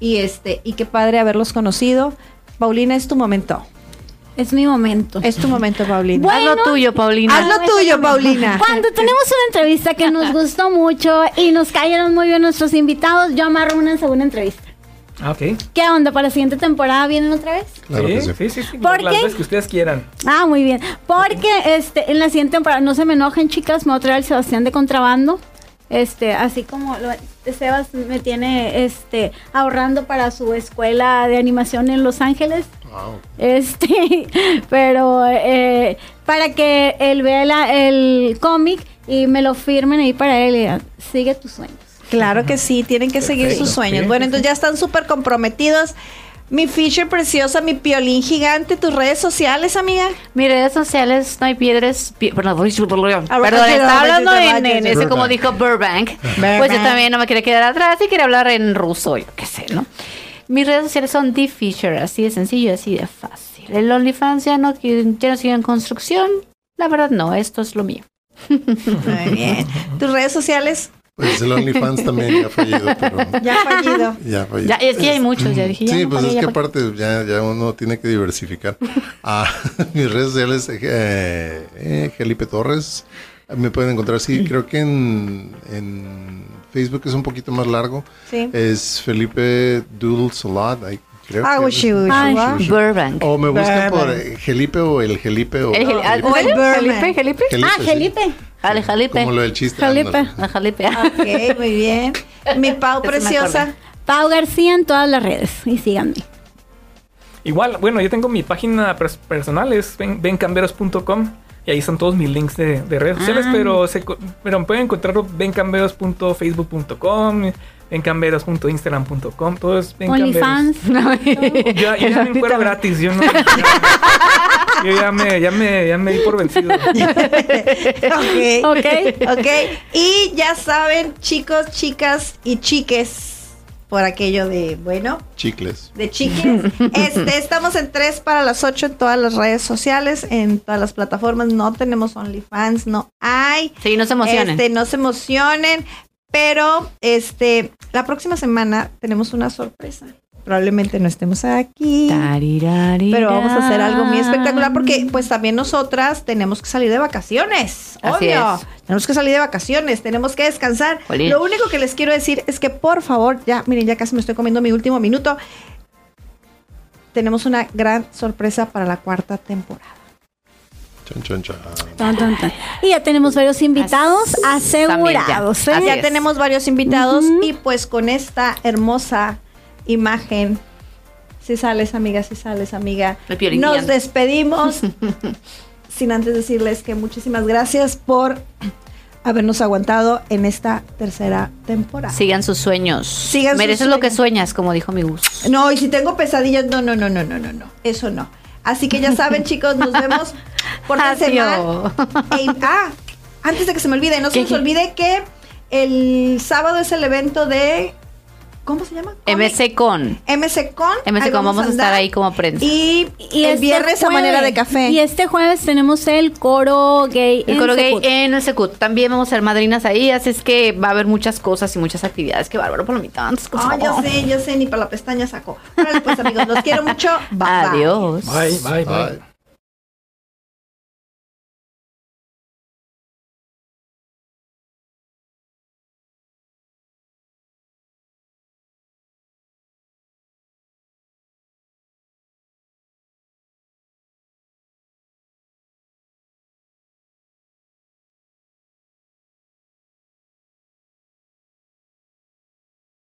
y este, y qué padre haberlos conocido. Paulina, es tu momento. Es mi momento. Es tu momento, Paulina. haz lo tuyo, Paulina. Haz lo tuyo, Paulina. Cuando tenemos una entrevista que nos gustó mucho y nos cayeron muy bien nuestros invitados, yo amarro una segunda entrevista. Ah, ok. ¿Qué onda? ¿Para la siguiente temporada vienen otra vez? Claro sí, sí, sí, sí. Por las veces que ustedes quieran. Ah, muy bien. Porque este, en la siguiente temporada, no se me enojen, chicas, me voy a traer el Sebastián de contrabando. Este, así como lo, Sebas me tiene este ahorrando para su escuela de animación en Los Ángeles. Wow. Este, pero eh, para que él vea el cómic y me lo firmen ahí para él y sigue tus sueños. Claro que sí, tienen que seguir sus sueños. Bueno, entonces ya están súper comprometidos. Mi Fisher preciosa, mi piolín gigante, tus redes sociales, amiga. Mis redes sociales, no hay piedras. perdón, perdón, estaba hablando en, ese, como dijo Burbank. Pues yo también no me quería quedar atrás y quería hablar en ruso, yo qué sé, ¿no? Mis redes sociales son The Fisher, así de sencillo, así de fácil. El OnlyFans ya no, ya no sigue en construcción. La verdad, no, esto es lo mío. Muy bien. ¿Tus redes sociales? Pues el OnlyFans también ya ha fallido, pero... Ya ha fallido. Ya ha fallido. Ya, es que hay muchos, ya dije. sí, pues es que aparte ya, ya uno tiene que diversificar. Ah, mis redes sociales, eh, eh, Felipe Torres, me pueden encontrar, sí, creo que en, en Facebook es un poquito más largo. Sí. Es Felipe Doodle Salad, ahí Creo ah, que Burbank. O me buscan por Felipe o el Felipe o el, ah, Felipe. Felipe, Ah, Felipe. Jale, Jalipe. Como lo del chiste. Jalipe. La Jalipe. Ok, muy bien. Mi Pau preciosa. Pau García en todas las redes. Y síganme. Igual, bueno, yo tengo mi página personal, es bencamberos.com. Y ahí están todos mis links de, redes sociales, ah. pero, se, pero pueden encontrarlo bencamberos.facebook.com, todo es bencamberos. ya, ya me encuentro gratis, yo no... Yo ya me, ya me, ya me di por vencido. ok. Ok. Ok. Y ya saben, chicos, chicas y chiques. Por aquello de, bueno. Chicles. De chicles. Este, estamos en tres para las ocho en todas las redes sociales, en todas las plataformas. No tenemos OnlyFans, no hay. Sí, no se emocionen. Este, no se emocionen. Pero, este, la próxima semana tenemos una sorpresa probablemente no estemos aquí. Pero vamos a hacer algo muy espectacular porque pues también nosotras tenemos que salir de vacaciones. obvio. Tenemos que salir de vacaciones, tenemos que descansar. Lo único que les quiero decir es que por favor, ya, miren, ya casi me estoy comiendo mi último minuto. Tenemos una gran sorpresa para la cuarta temporada. Chon, chon, chon. Y ya tenemos varios invitados asegurados. Ya, ¿eh? tenemos varios invitados y pues con esta hermosa imagen. Si sales, amiga, si sales, amiga. Nos despedimos sin antes decirles que muchísimas gracias por habernos aguantado en esta tercera temporada. Sigan sus sueños. Sigan Mereces lo que sueñas, como dijo mi bus. No, y si tengo pesadillas, no, no, no, no, no, no, no. Eso no. Así que ya saben, chicos, nos vemos por semana. ah, antes de que se me olvide, no se nos olvide que el sábado es el evento de ¿Cómo se llama? MC Con. MC Con. MC Con, vamos, a, estar ahí como prensa. Y, el este viernes a manera de café. Y este jueves tenemos el coro gay. El coro gay en el Secut. También vamos a ser madrinas ahí, así es que va a haber muchas cosas y muchas actividades. Qué bárbaro, palomita. Ah, yo sé, yo sé, ni para la pestaña saco. Vale, pues amigos, los quiero mucho. Bye, Adiós. bye, bye. bye.